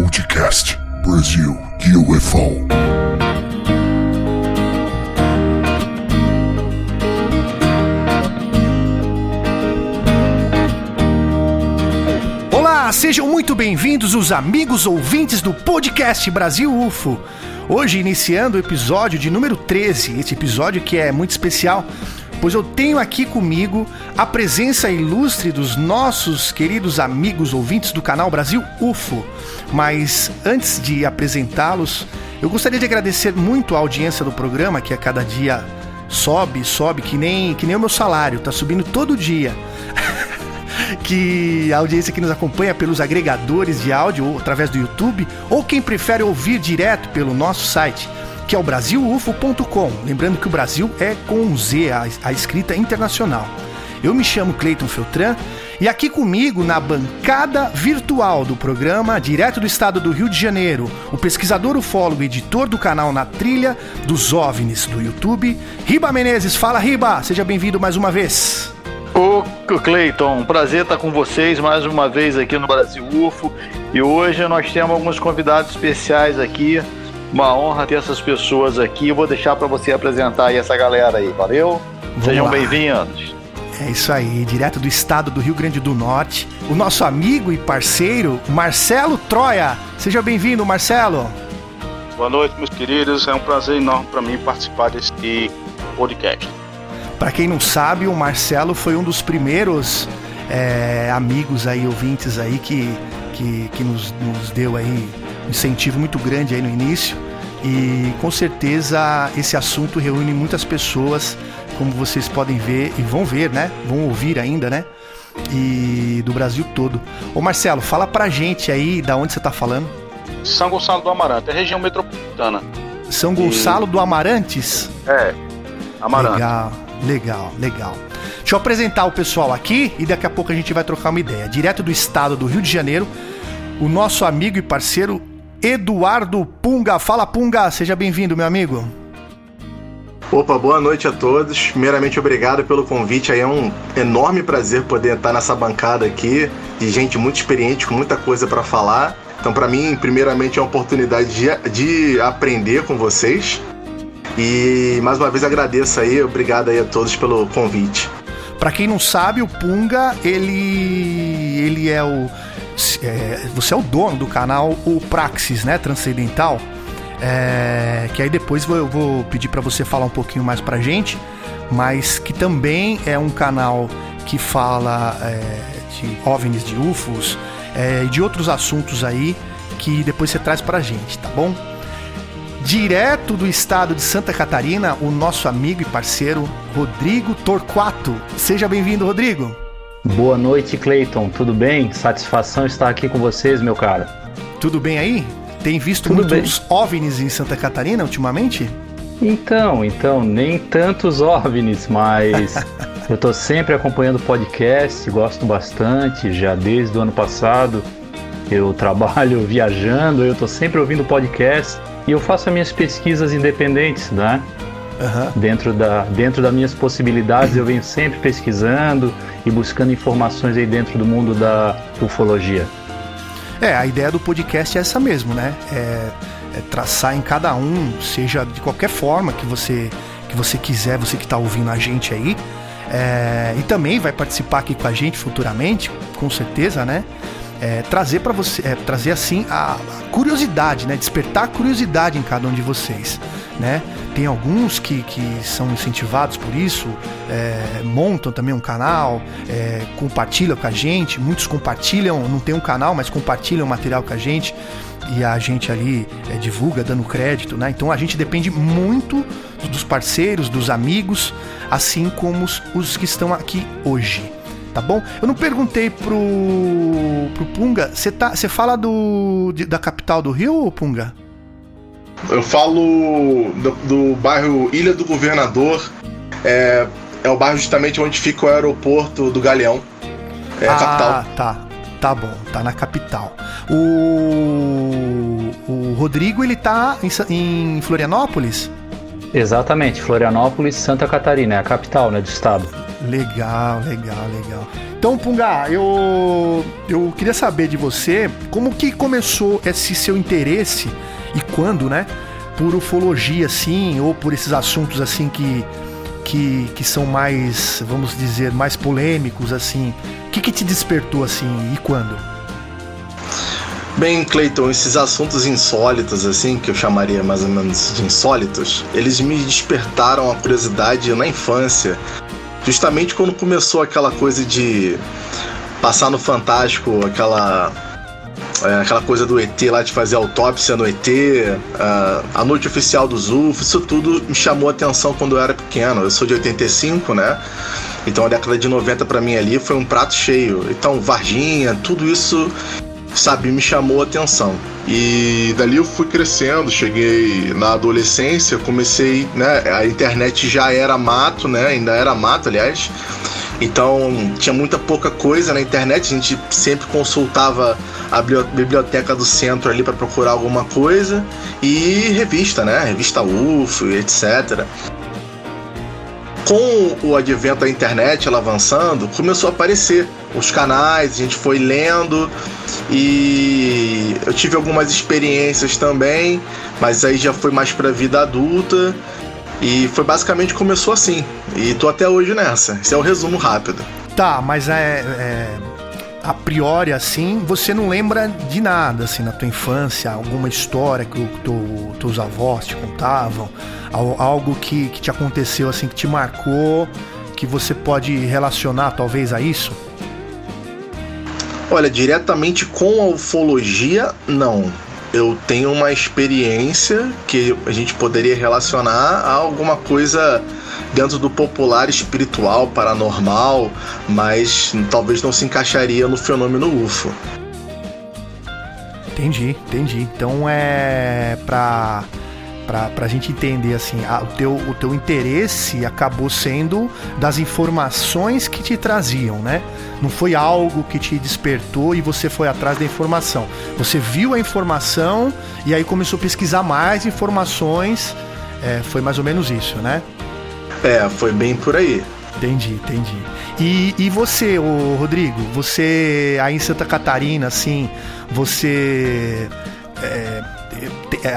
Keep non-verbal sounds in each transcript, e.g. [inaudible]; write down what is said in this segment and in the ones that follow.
Podcast Brasil UFO. Olá, sejam muito bem-vindos os amigos ouvintes do Podcast Brasil UFO. Hoje iniciando o episódio de número 13, esse episódio que é muito especial pois eu tenho aqui comigo a presença ilustre dos nossos queridos amigos ouvintes do canal Brasil UFO. Mas antes de apresentá-los, eu gostaria de agradecer muito a audiência do programa, que a cada dia sobe, sobe, que nem, que nem o meu salário, tá subindo todo dia. [laughs] que a audiência que nos acompanha pelos agregadores de áudio ou através do YouTube, ou quem prefere ouvir direto pelo nosso site que é o brasilufo.com. Lembrando que o Brasil é com um Z, a, a escrita internacional. Eu me chamo Cleiton Feltran e aqui comigo na bancada virtual do programa, direto do estado do Rio de Janeiro, o pesquisador ufólogo e editor do canal Na Trilha dos OVNIs do YouTube, Riba Menezes. Fala, Riba! Seja bem-vindo mais uma vez. Ô, Cleiton, prazer estar com vocês mais uma vez aqui no Brasil UFO. E hoje nós temos alguns convidados especiais aqui uma honra ter essas pessoas aqui. Eu vou deixar para você apresentar aí essa galera aí, valeu? Vamos Sejam bem-vindos. É isso aí, direto do estado do Rio Grande do Norte, o nosso amigo e parceiro Marcelo Troia. Seja bem-vindo, Marcelo. Boa noite, meus queridos. É um prazer enorme para mim participar desse podcast. Para quem não sabe, o Marcelo foi um dos primeiros é, amigos aí, ouvintes aí que, que, que nos, nos deu aí incentivo muito grande aí no início. E com certeza esse assunto reúne muitas pessoas, como vocês podem ver e vão ver, né? Vão ouvir ainda, né? E do Brasil todo. Ô Marcelo, fala pra gente aí da onde você tá falando. São Gonçalo do Amarante, é região metropolitana. São Gonçalo e... do Amarantes? É, Amarante. Legal, legal, legal. Deixa eu apresentar o pessoal aqui e daqui a pouco a gente vai trocar uma ideia. Direto do estado do Rio de Janeiro, o nosso amigo e parceiro Eduardo Punga. Fala, Punga, seja bem-vindo, meu amigo. Opa, boa noite a todos. Primeiramente, obrigado pelo convite. Aí é um enorme prazer poder estar nessa bancada aqui de gente muito experiente, com muita coisa para falar. Então, para mim, primeiramente, é uma oportunidade de, de aprender com vocês. E mais uma vez agradeço aí, obrigado aí a todos pelo convite. Para quem não sabe, o Punga, ele ele é o é, você é o dono do canal o Praxis, né, Transcendental. É, que aí depois eu vou pedir para você falar um pouquinho mais pra gente, mas que também é um canal que fala é, de OVNIs, de UFOs é, e de outros assuntos aí que depois você traz pra gente, tá bom? Direto do estado de Santa Catarina, o nosso amigo e parceiro Rodrigo Torquato. Seja bem-vindo, Rodrigo. Boa noite, Cleiton. Tudo bem? Satisfação estar aqui com vocês, meu cara. Tudo bem aí? Tem visto Tudo muitos bem. OVNIs em Santa Catarina ultimamente? Então, então, nem tantos [laughs] OVNIs, mas [laughs] eu tô sempre acompanhando o podcast, gosto bastante, já desde o ano passado. Eu [laughs] trabalho viajando, eu tô sempre ouvindo podcast e eu faço as minhas pesquisas independentes, né? Uhum. Dentro, da, dentro das minhas possibilidades, eu venho sempre pesquisando e buscando informações aí dentro do mundo da ufologia. É, a ideia do podcast é essa mesmo, né? É, é traçar em cada um, seja de qualquer forma que você que você quiser, você que está ouvindo a gente aí, é, e também vai participar aqui com a gente futuramente, com certeza, né? É, trazer para você, é, trazer assim a, curiosidade, né? Despertar a curiosidade em cada um de vocês, né? Tem alguns que, que são incentivados por isso, é, montam também um canal, é, compartilham com a gente. Muitos compartilham, não tem um canal, mas compartilham material com a gente e a gente ali é, divulga dando crédito, né? Então a gente depende muito dos parceiros, dos amigos, assim como os, os que estão aqui hoje. Tá bom? Eu não perguntei pro, pro Punga, você tá, fala do, de, da capital do Rio, Punga? Eu falo do, do bairro Ilha do Governador. É, é o bairro justamente onde fica o aeroporto do Galeão. É a ah, capital. tá. Tá bom, tá na capital. O, o Rodrigo, ele tá em, em Florianópolis? Exatamente, Florianópolis, Santa Catarina, é a capital né, do estado. Legal, legal, legal. Então, Punga, eu, eu queria saber de você como que começou esse seu interesse e quando, né? Por ufologia, assim, ou por esses assuntos, assim, que, que, que são mais, vamos dizer, mais polêmicos, assim. O que, que te despertou, assim, e quando? Bem, Clayton, esses assuntos insólitos, assim, que eu chamaria mais ou menos de insólitos, eles me despertaram a curiosidade na infância. Justamente quando começou aquela coisa de passar no Fantástico, aquela é, aquela coisa do ET lá de fazer autópsia no ET, a, a noite oficial dos UFOs, isso tudo me chamou a atenção quando eu era pequeno. Eu sou de 85, né? Então a década de 90 para mim ali foi um prato cheio. Então Varginha, tudo isso, sabe, me chamou a atenção. E dali eu fui crescendo, cheguei na adolescência, comecei, né? A internet já era mato, né? Ainda era mato, aliás. Então tinha muita pouca coisa na internet, a gente sempre consultava a biblioteca do centro ali para procurar alguma coisa e revista, né? Revista UFO, etc. Com o advento da internet, ela avançando, começou a aparecer os canais, a gente foi lendo e eu tive algumas experiências também, mas aí já foi mais para vida adulta e foi basicamente começou assim. E tô até hoje nessa. Esse é o resumo rápido. Tá, mas é, é a priori assim, você não lembra de nada assim na tua infância, alguma história que o teu, teus avós te contavam, algo que, que te aconteceu assim que te marcou, que você pode relacionar talvez a isso? Olha, diretamente com a ufologia, não. Eu tenho uma experiência que a gente poderia relacionar a alguma coisa dentro do popular espiritual, paranormal, mas talvez não se encaixaria no fenômeno UFO. Entendi, entendi. Então é pra para a gente entender assim, a, o, teu, o teu interesse acabou sendo das informações que te traziam, né? Não foi algo que te despertou e você foi atrás da informação. Você viu a informação e aí começou a pesquisar mais informações. É, foi mais ou menos isso, né? É, foi bem por aí. Entendi, entendi. E, e você, ô Rodrigo, você aí em Santa Catarina, assim, você. É,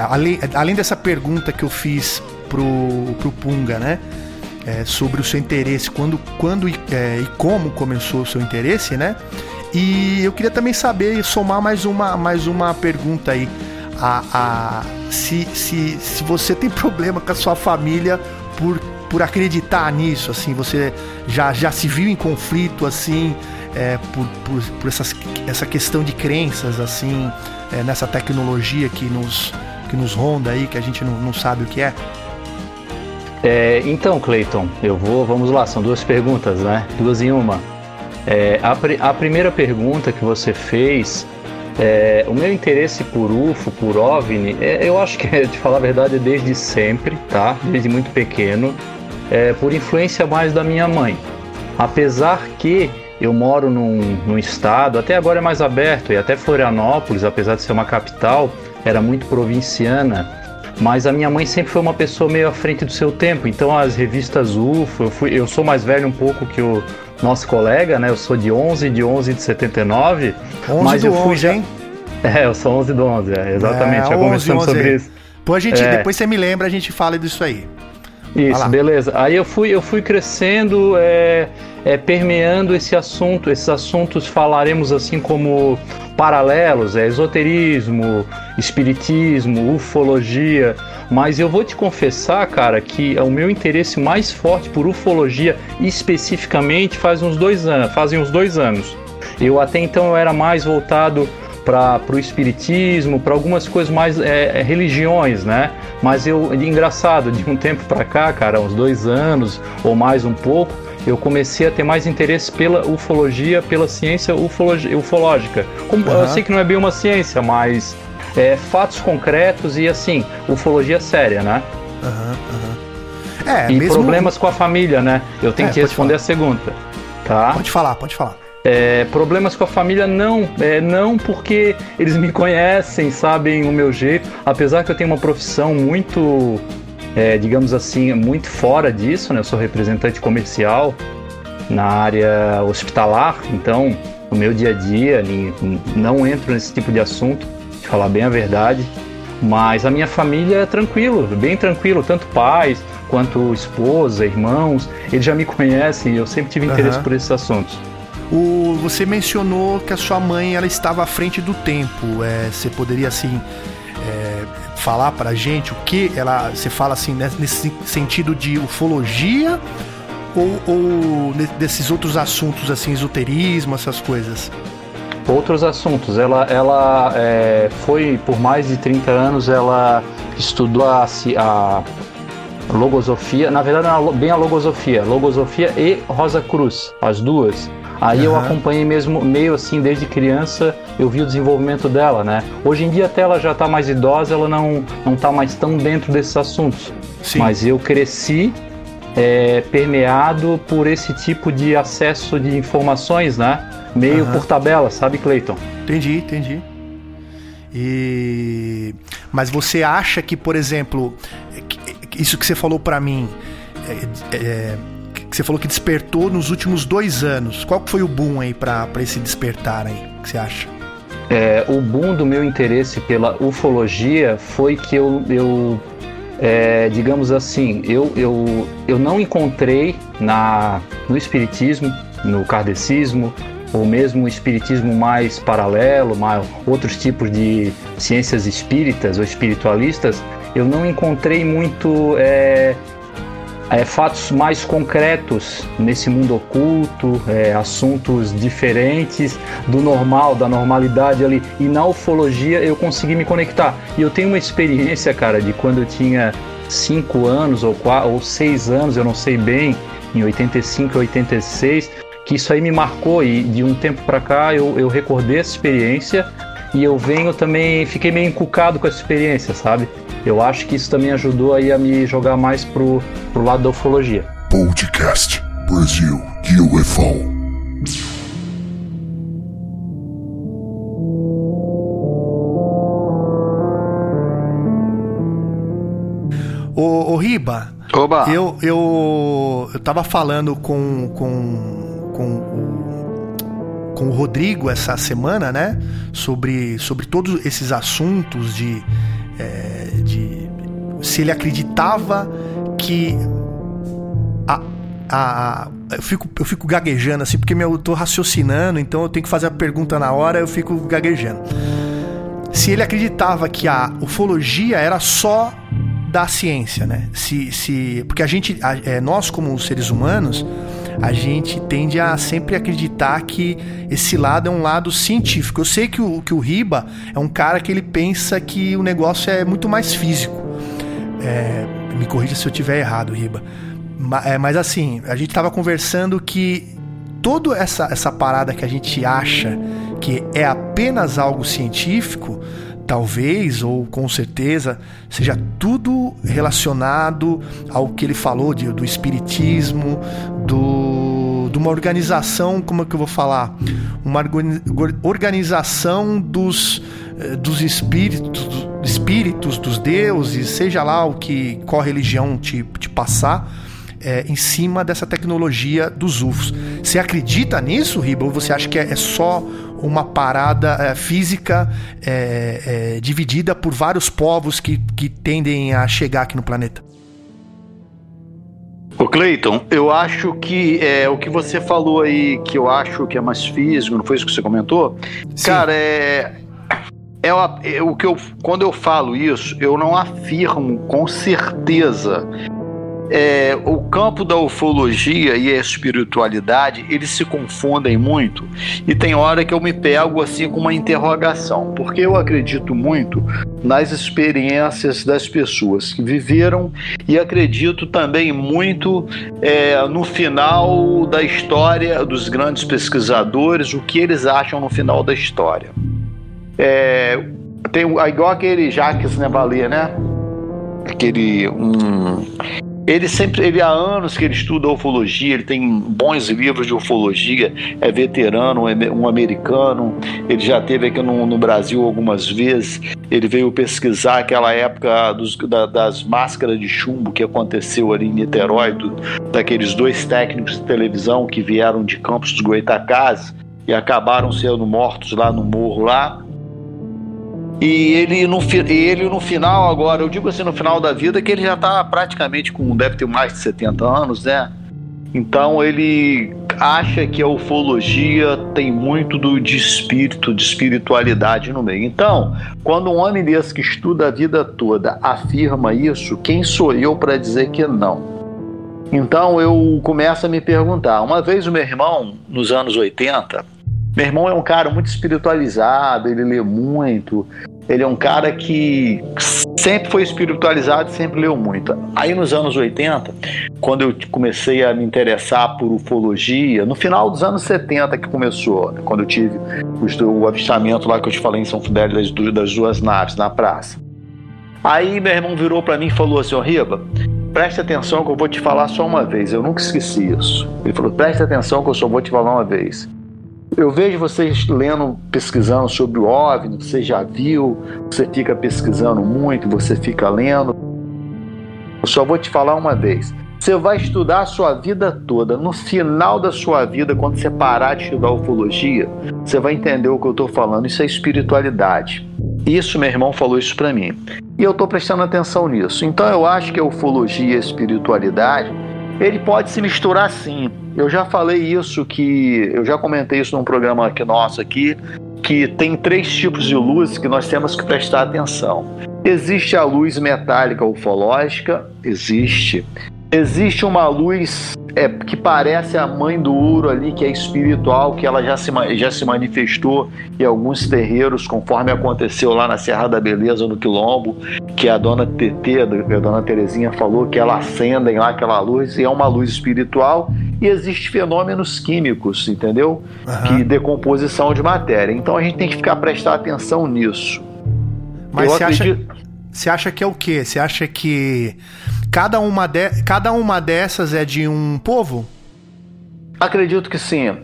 além, além dessa pergunta que eu fiz pro, pro Punga, né? É, sobre o seu interesse, quando, quando é, e como começou o seu interesse, né? E eu queria também saber, somar mais uma, mais uma pergunta aí. A, a, se, se, se você tem [laughs] problema com a sua família por, por acreditar nisso, assim, você já, já se viu em conflito, assim, é, por, por, por essas, essa questão de crenças, assim, é, nessa tecnologia que nos, que nos ronda aí, que a gente não, não sabe o que é? é então, Clayton, eu vou, vamos lá, são duas perguntas, né? Duas em uma. É, a, a primeira pergunta que você fez é, o meu interesse por UFO, por OVNI, é, eu acho que, de falar a verdade, é desde sempre, tá? Desde muito pequeno, é, por influência mais da minha mãe. Apesar que eu moro num, num estado, até agora é mais aberto, e até Florianópolis, apesar de ser uma capital, era muito provinciana, mas a minha mãe sempre foi uma pessoa meio à frente do seu tempo, então as revistas UFO, eu, fui, eu sou mais velho um pouco que o nosso colega, né? Eu sou de 11 de 11 de 79, 11 mas eu fui 11, já... Hein? [laughs] É, eu sou 11 do 11, é, exatamente, é, já conversamos sobre isso. A gente, é. depois você me lembra, a gente fala disso aí. Isso, beleza. Aí eu fui, eu fui crescendo, é, é, permeando esse assunto. Esses assuntos falaremos assim como paralelos, é esoterismo, espiritismo, ufologia. Mas eu vou te confessar, cara, que o meu interesse mais forte por ufologia especificamente faz uns dois anos, fazem uns dois anos. Eu até então eu era mais voltado para o espiritismo, para algumas coisas mais é, é, religiões, né? Mas eu, engraçado, de um tempo para cá, cara, uns dois anos ou mais um pouco, eu comecei a ter mais interesse pela ufologia, pela ciência ufológica. Como, uhum. Eu sei que não é bem uma ciência, mas é, fatos concretos e assim, ufologia séria, né? Uhum, uhum. É, e mesmo... problemas com a família, né? Eu tenho é, que responder a segunda. Tá? Pode falar, pode falar. É, problemas com a família não, é, não porque eles me conhecem, sabem o meu jeito, apesar que eu tenho uma profissão muito, é, digamos assim, muito fora disso, né? Eu sou representante comercial na área hospitalar, então no meu dia a dia não entro nesse tipo de assunto, de falar bem a verdade, mas a minha família é tranquilo, bem tranquilo, tanto pais quanto esposa, irmãos, eles já me conhecem eu sempre tive interesse uhum. por esses assuntos. O, você mencionou que a sua mãe ela estava à frente do tempo. É, você poderia assim é, falar para gente o que ela, você fala assim né, nesse sentido de ufologia ou, ou desses outros assuntos assim, esoterismo, essas coisas? Outros assuntos. Ela, ela é, foi por mais de 30 anos, ela estudou a, a logosofia, na verdade não, bem a logosofia, logosofia e Rosa Cruz, as duas. Aí uhum. eu acompanhei mesmo meio assim desde criança, eu vi o desenvolvimento dela, né? Hoje em dia até ela já está mais idosa, ela não não tá mais tão dentro desses assuntos. Sim. Mas eu cresci é, permeado por esse tipo de acesso de informações, né? Meio uhum. por tabela, sabe, Cleiton? Entendi, entendi. E mas você acha que, por exemplo, isso que você falou para mim, é, é, que você falou que despertou nos últimos dois anos. Qual foi o boom aí para esse despertar aí? O que você acha? É, o boom do meu interesse pela ufologia foi que eu, eu é, digamos assim, eu, eu, eu não encontrei na, no espiritismo, no kardecismo, ou mesmo o espiritismo mais paralelo, mais, outros tipos de ciências espíritas ou espiritualistas, eu não encontrei muito é, é, fatos mais concretos nesse mundo oculto, é, assuntos diferentes do normal, da normalidade ali. E na ufologia eu consegui me conectar. E eu tenho uma experiência, cara, de quando eu tinha cinco anos ou, quatro, ou seis anos, eu não sei bem, em 85 e 86, que isso aí me marcou e de um tempo para cá eu, eu recordei essa experiência e eu venho também, fiquei meio encucado com essa experiência, sabe? Eu acho que isso também ajudou aí a me jogar mais pro, pro lado da ufologia. Podcast Brasil UFO. Ô, ô Riba, Oba. Eu, eu, eu tava falando com, com, com, o, com o Rodrigo essa semana, né? Sobre, sobre todos esses assuntos de é, de se ele acreditava que a, a, eu, fico, eu fico gaguejando assim, porque eu tô raciocinando, então eu tenho que fazer a pergunta na hora, eu fico gaguejando. Se ele acreditava que a ufologia era só da ciência, né? Se, se, porque a gente, a, é, nós como seres humanos, a gente tende a sempre acreditar que esse lado é um lado científico. Eu sei que o, que o Riba é um cara que ele pensa que o negócio é muito mais físico. É, me corrija se eu tiver errado, Riba. Mas, é, mas assim, a gente estava conversando que toda essa, essa parada que a gente acha que é apenas algo científico, talvez ou com certeza seja tudo relacionado ao que ele falou de, do espiritismo, do, de uma organização, como é que eu vou falar? Uma organização dos, eh, dos espíritos, espíritos dos deuses, seja lá o que qual religião te, te passar. É, em cima dessa tecnologia dos UFOs. Você acredita nisso, Riba? Ou você acha que é, é só uma parada é, física é, é, dividida por vários povos que, que tendem a chegar aqui no planeta. Ô Cleiton, eu acho que é o que você falou aí, que eu acho que é mais físico, não foi isso que você comentou? Sim. Cara, é, é, é o que eu quando eu falo isso, eu não afirmo com certeza é, o campo da ufologia e a espiritualidade eles se confundem muito e tem hora que eu me pego assim com uma interrogação, porque eu acredito muito nas experiências das pessoas que viveram e acredito também muito é, no final da história dos grandes pesquisadores, o que eles acham no final da história. É, tem igual aquele Jacques Nevalier, né? Aquele um ele sempre, ele há anos que ele estuda ufologia, ele tem bons livros de ufologia, é veterano, um americano, ele já teve aqui no, no Brasil algumas vezes. Ele veio pesquisar aquela época dos, da, das máscaras de chumbo que aconteceu ali em Niterói, do, daqueles dois técnicos de televisão que vieram de Campos dos Goitacazes e acabaram sendo mortos lá no morro lá. E ele no, ele no final agora, eu digo assim, no final da vida, que ele já está praticamente com, deve ter mais de 70 anos, né? Então ele acha que a ufologia tem muito do, de espírito, de espiritualidade no meio. Então, quando um homem desse que estuda a vida toda afirma isso, quem sou eu para dizer que não? Então eu começo a me perguntar. Uma vez o meu irmão, nos anos 80, meu irmão é um cara muito espiritualizado, ele lê muito, ele é um cara que sempre foi espiritualizado e sempre leu muito. Aí nos anos 80, quando eu comecei a me interessar por ufologia, no final dos anos 70 que começou, né, quando eu tive o avistamento lá que eu te falei em São Fidel das, das duas naves na praça. Aí meu irmão virou para mim e falou assim: Ô Riba, preste atenção que eu vou te falar só uma vez. Eu nunca esqueci isso. Ele falou: preste atenção que eu só vou te falar uma vez. Eu vejo vocês lendo, pesquisando sobre o OVNI, você já viu, você fica pesquisando muito, você fica lendo. Eu só vou te falar uma vez. Você vai estudar a sua vida toda. No final da sua vida, quando você parar de estudar ufologia, você vai entender o que eu estou falando. Isso é espiritualidade. Isso, meu irmão falou isso para mim. E eu estou prestando atenção nisso. Então eu acho que a ufologia e a espiritualidade, ele pode se misturar sim. Eu já falei isso que eu já comentei isso num programa aqui nosso aqui, que tem três tipos de luz que nós temos que prestar atenção. Existe a luz metálica ufológica, existe. Existe uma luz é, que parece a mãe do ouro ali, que é espiritual, que ela já se, já se manifestou em alguns terreiros, conforme aconteceu lá na Serra da Beleza, no Quilombo, que a dona TT, a dona Terezinha falou que ela acendem lá aquela luz, e é uma luz espiritual, e existe fenômenos químicos, entendeu? Uhum. Que decomposição de matéria. Então a gente tem que ficar prestar atenção nisso. Mas você acredito... acha, você acha que é o quê? Você acha que Cada uma, de, cada uma dessas é de um povo? Acredito que sim.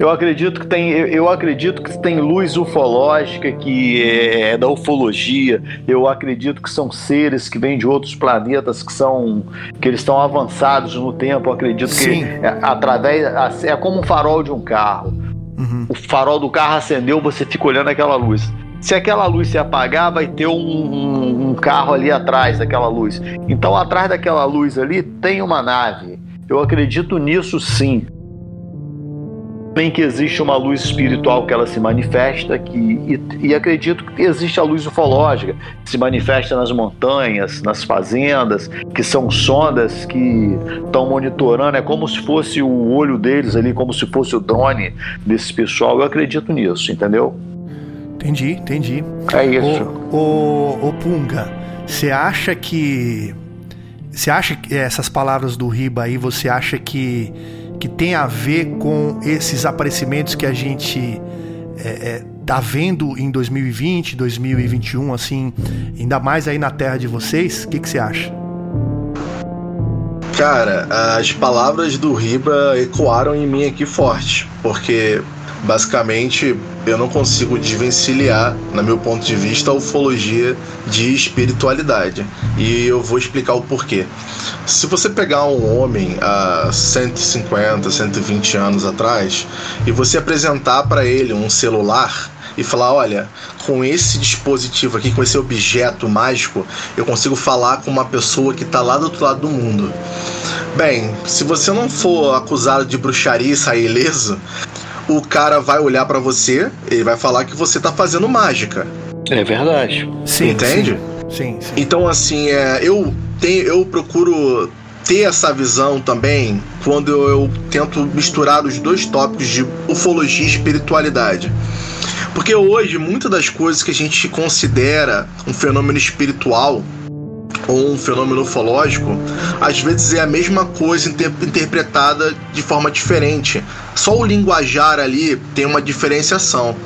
Eu acredito que tem, eu acredito que tem luz ufológica que é, é da ufologia. Eu acredito que são seres que vêm de outros planetas que são que eles estão avançados no tempo. Eu acredito Sim. que é, através é como um farol de um carro. Uhum. O farol do carro acendeu, você fica olhando aquela luz. Se aquela luz se apagar, vai ter um, um, um carro ali atrás daquela luz. Então, atrás daquela luz ali tem uma nave. Eu acredito nisso sim bem que existe uma luz espiritual que ela se manifesta que, e, e, acredito que existe a luz ufológica que se manifesta nas montanhas, nas fazendas, que são sondas que estão monitorando, é como se fosse o olho deles ali, como se fosse o drone desse pessoal. Eu acredito nisso, entendeu? Entendi, entendi. É isso. O, o, o Punga, você acha que. Você acha que essas palavras do Riba aí, você acha que, que tem a ver com esses aparecimentos que a gente é, é, tá vendo em 2020, 2021, assim, ainda mais aí na terra de vocês? O que, que você acha? Cara, as palavras do Riba ecoaram em mim aqui forte, porque basicamente eu não consigo desvencilhar, na meu ponto de vista, a ufologia de espiritualidade. E eu vou explicar o porquê. Se você pegar um homem há 150, 120 anos atrás e você apresentar para ele um celular e falar: olha, com esse dispositivo aqui, com esse objeto mágico, eu consigo falar com uma pessoa que está lá do outro lado do mundo. Bem, se você não for acusado de bruxaria e sair ileso, o cara vai olhar para você e vai falar que você tá fazendo mágica. É verdade. Sim, Entende? Sim. sim, Então, assim, é, eu, tenho, eu procuro ter essa visão também quando eu, eu tento misturar os dois tópicos de ufologia e espiritualidade. Porque hoje, muitas das coisas que a gente considera um fenômeno espiritual ou um fenômeno ufológico, às vezes é a mesma coisa inter interpretada de forma diferente. Só o linguajar ali tem uma diferenciação.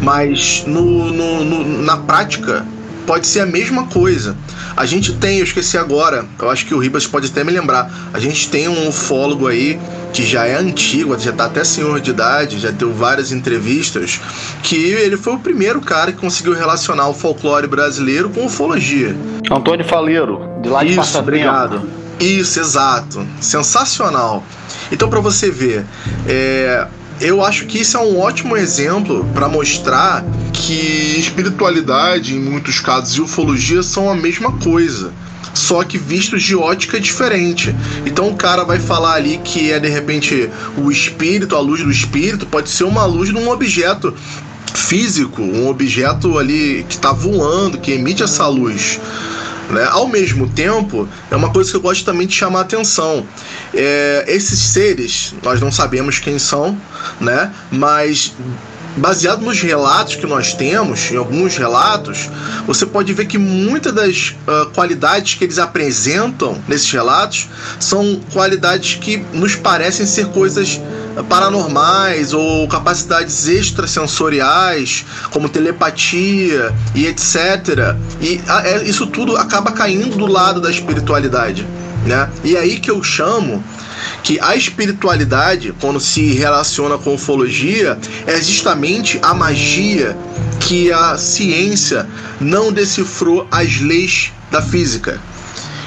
Mas no, no, no, na prática, pode ser a mesma coisa. A gente tem, eu esqueci agora, eu acho que o Ribas pode até me lembrar. A gente tem um ufólogo aí que já é antigo, já está até senhor de idade, já deu várias entrevistas, que ele foi o primeiro cara que conseguiu relacionar o folclore brasileiro com ufologia. Antônio Faleiro, de lá de Isso, obrigado. Isso, exato. Sensacional. Então, para você ver, é, eu acho que isso é um ótimo exemplo para mostrar que espiritualidade, em muitos casos, e ufologia são a mesma coisa. Só que vistos de ótica diferente. Então o cara vai falar ali que é de repente o espírito, a luz do espírito, pode ser uma luz de um objeto físico, um objeto ali que está voando, que emite essa luz. Né? Ao mesmo tempo, é uma coisa que eu gosto também de chamar a atenção. É, esses seres, nós não sabemos quem são, né? mas baseado nos relatos que nós temos, em alguns relatos, você pode ver que muitas das uh, qualidades que eles apresentam nesses relatos são qualidades que nos parecem ser coisas paranormais ou capacidades extrasensoriais, como telepatia e etc. E a, isso tudo acaba caindo do lado da espiritualidade. Né? E é aí que eu chamo que a espiritualidade, quando se relaciona com ufologia, é justamente a magia que a ciência não decifrou as leis da física.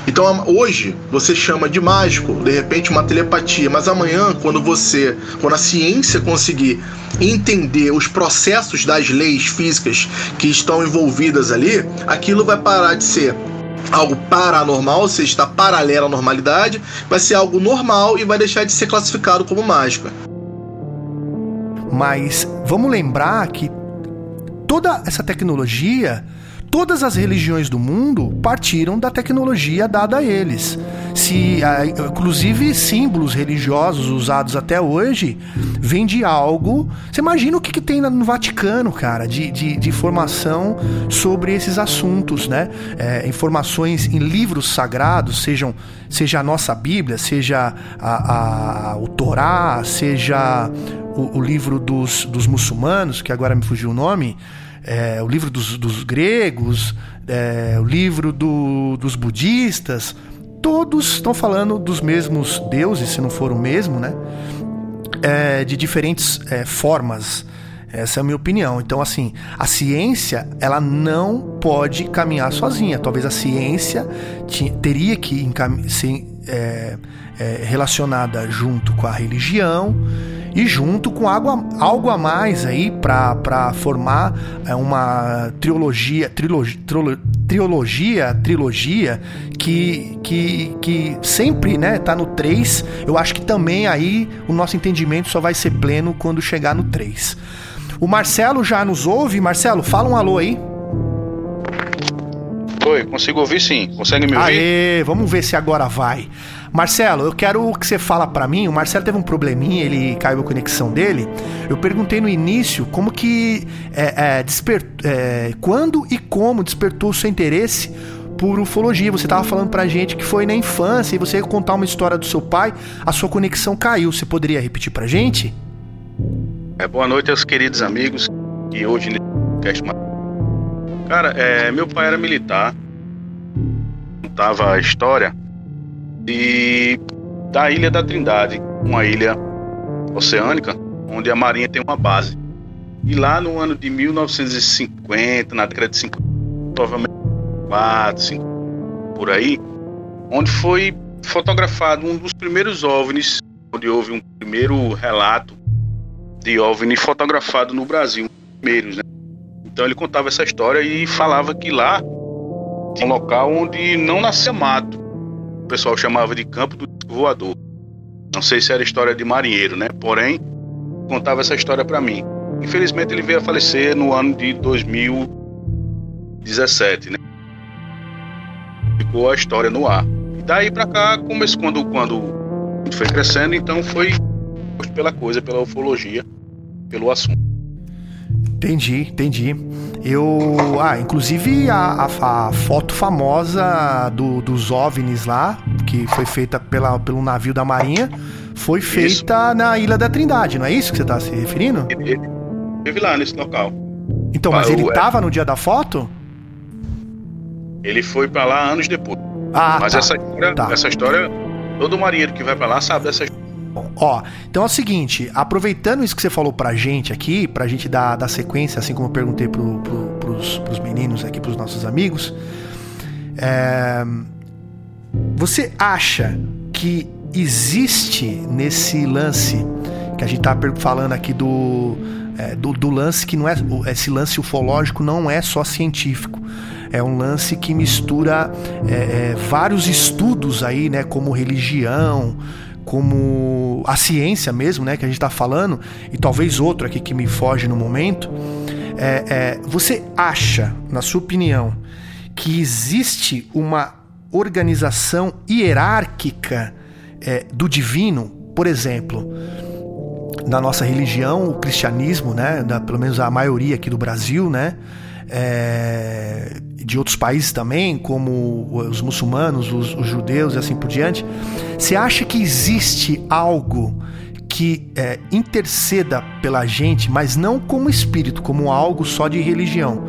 Então hoje você chama de mágico, de repente uma telepatia, mas amanhã quando você, quando a ciência conseguir entender os processos das leis físicas que estão envolvidas ali, aquilo vai parar de ser algo paranormal, ou seja, está paralelo à normalidade, vai ser algo normal e vai deixar de ser classificado como mágica. Mas vamos lembrar que toda essa tecnologia Todas as religiões do mundo partiram da tecnologia dada a eles. Se, inclusive, símbolos religiosos usados até hoje vêm de algo. Você imagina o que, que tem no Vaticano, cara, de, de, de informação sobre esses assuntos, né? É, informações em livros sagrados, sejam, seja a nossa Bíblia, seja a, a, o Torá, seja o, o livro dos, dos muçulmanos, que agora me fugiu o nome é, o livro dos, dos gregos, é, o livro do, dos budistas, todos estão falando dos mesmos deuses, se não for o mesmo, né? É, de diferentes é, formas. Essa é a minha opinião. Então, assim, a ciência ela não pode caminhar sozinha. Talvez a ciência teria que ser é, é, relacionada junto com a religião e junto com água, algo a mais aí para formar é, uma trilogia, trilogia, trilogia, trilogia que, que, que sempre né, tá no 3. Eu acho que também aí o nosso entendimento só vai ser pleno quando chegar no 3. O Marcelo já nos ouve. Marcelo, fala um alô aí. Oi, consigo ouvir sim. Consegue me ouvir? Aê, vamos ver se agora vai. Marcelo, eu quero que você fala para mim. O Marcelo teve um probleminha, ele caiu a conexão dele. Eu perguntei no início como que é, é, despert, é, quando e como despertou o seu interesse por ufologia. Você estava falando pra gente que foi na infância e você ia contar uma história do seu pai, a sua conexão caiu. Você poderia repetir pra gente? É, boa noite aos queridos amigos que hoje nesse Cara, é, meu pai era militar. Contava a história de, da Ilha da Trindade, uma ilha oceânica, onde a Marinha tem uma base. E lá no ano de 1950, na década de 50, provavelmente 4, 5, por aí, onde foi fotografado um dos primeiros OVNIs, onde houve um primeiro relato de OVNI fotografado no Brasil, primeiros, né? Então ele contava essa história e falava que lá um local onde não nascia mato, o pessoal chamava de campo do voador. Não sei se era história de marinheiro, né? Porém, contava essa história para mim. Infelizmente ele veio a falecer no ano de 2017, né? Ficou a história no ar. E daí para cá, começou quando quando foi crescendo, então foi pela coisa, pela ufologia, pelo assunto. Entendi, entendi. Eu. Ah, inclusive a, a, a foto famosa do, dos OVNIs lá, que foi feita pela, pelo navio da Marinha, foi feita isso. na Ilha da Trindade, não é isso que você está se referindo? Ele, esteve lá nesse local. Então, mas ah, ele estava no dia da foto? Ele foi para lá anos depois. Ah, Mas tá. essa história, tá. essa história, todo marinheiro que vai para lá sabe dessa história. Bom, ó, então é o seguinte, aproveitando isso que você falou pra gente aqui, pra gente dar, dar sequência, assim como eu perguntei pro, pro, pros, pros meninos aqui, pros nossos amigos, é, você acha que existe nesse lance que a gente tá falando aqui do, é, do, do lance que não é. Esse lance ufológico não é só científico. É um lance que mistura é, é, vários estudos aí, né? Como religião, como a ciência mesmo, né? Que a gente tá falando, e talvez outro aqui que me foge no momento. É, é, você acha, na sua opinião, que existe uma organização hierárquica é, do divino? Por exemplo, na nossa religião, o cristianismo, né, da, pelo menos a maioria aqui do Brasil, né, é, de outros países também, como os muçulmanos, os, os judeus e assim por diante, você acha que existe algo que é, interceda pela gente, mas não como espírito, como algo só de religião,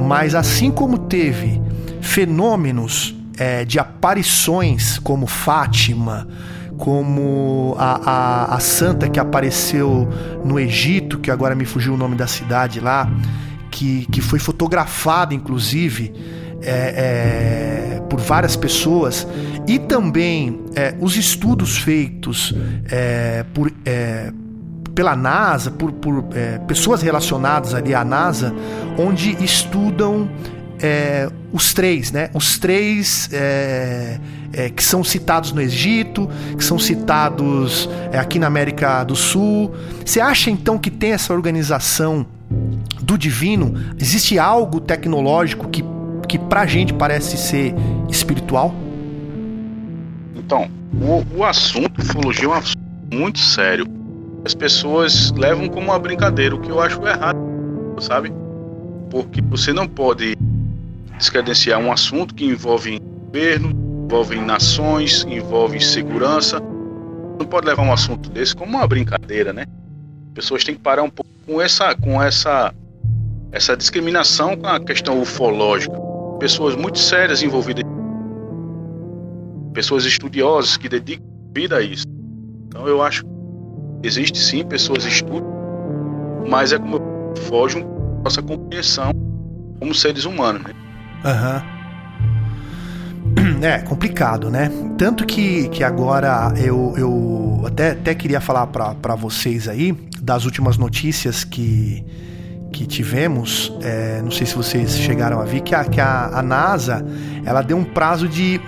mas assim como teve fenômenos é, de aparições como Fátima, como a, a, a santa que apareceu no Egito, que agora me fugiu o nome da cidade lá, que, que foi fotografada, inclusive, é, é, por várias pessoas, e também é, os estudos feitos é, por, é, pela NASA, por, por é, pessoas relacionadas ali à NASA, onde estudam os três, né? Os três é, que são citados no Egito, que são citados é, aqui na América do Sul. Você acha então que tem essa organização do divino? Existe algo tecnológico que, que pra gente parece ser espiritual? Então, o, o assunto ufologia é um assunto muito sério. As pessoas levam como uma brincadeira, o que eu acho errado, sabe? Porque você não pode descredenciar um assunto que envolve governo, envolve nações, envolve segurança. Não pode levar um assunto desse como uma brincadeira, né? As pessoas têm que parar um pouco com essa, com essa, essa discriminação com a questão ufológica. Pessoas muito sérias envolvidas, pessoas estudiosas que dedicam vida a isso. Então eu acho que existe sim pessoas estudam, mas é como foge nossa compreensão como seres humanos, né? Aham. É complicado, né? Tanto que, que agora eu, eu até, até queria falar para vocês aí das últimas notícias que, que tivemos. É, não sei se vocês chegaram a ver que, a, que a, a NASA ela deu um prazo de,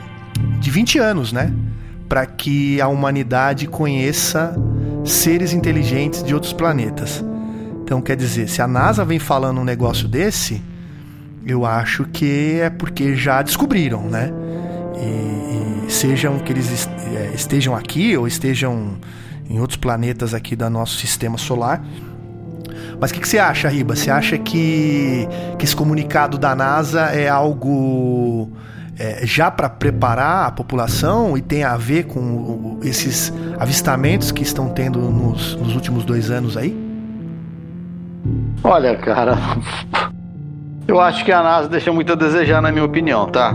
de 20 anos, né? Para que a humanidade conheça seres inteligentes de outros planetas. Então, quer dizer, se a NASA vem falando um negócio desse, eu acho que é porque já descobriram, né? E, e sejam que eles é, estejam aqui ou estejam em outros planetas aqui do nosso sistema solar. Mas o que, que você acha, Riba? Você acha que, que esse comunicado da NASA é algo é, já para preparar a população e tem a ver com esses avistamentos que estão tendo nos, nos últimos dois anos aí? Olha, cara, [laughs] eu acho que a NASA deixa muito a desejar, na minha opinião, tá?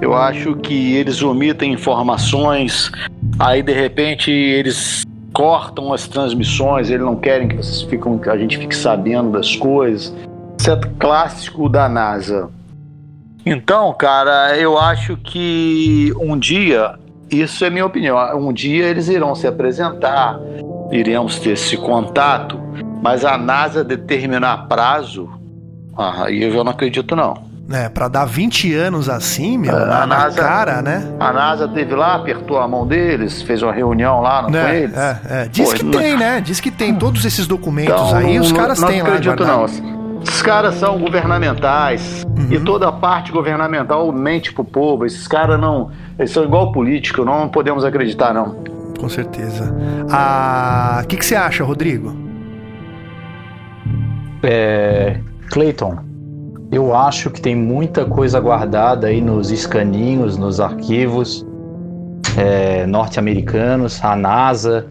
Eu acho que eles omitem informações, aí de repente eles cortam as transmissões, eles não querem que vocês que a gente fique sabendo das coisas. Isso é clássico da NASA. Então, cara, eu acho que um dia, isso é minha opinião, um dia eles irão se apresentar, iremos ter esse contato, mas a NASA determinar prazo, ah, eu não acredito não. É, para dar 20 anos assim, meu, É, na, a na NASA- cara, né? A NASA teve lá, apertou a mão deles, fez uma reunião lá não com É, eles. é, é. Diz Pô, que não- tem, né? Diz que tem todos esses documentos Então, aí, os não- caras não têm lá. acredito guardado. não. Esses caras são governamentais Uhum. e toda a parte governamental mente pro povo. Esses caras não, eles são igual político, não podemos acreditar não. Com certeza. Ah, O que, que você acha, Rodrigo? É, Clayton, eu acho que tem muita coisa guardada aí nos escaninhos, nos arquivos é, norte-americanos, a NASA.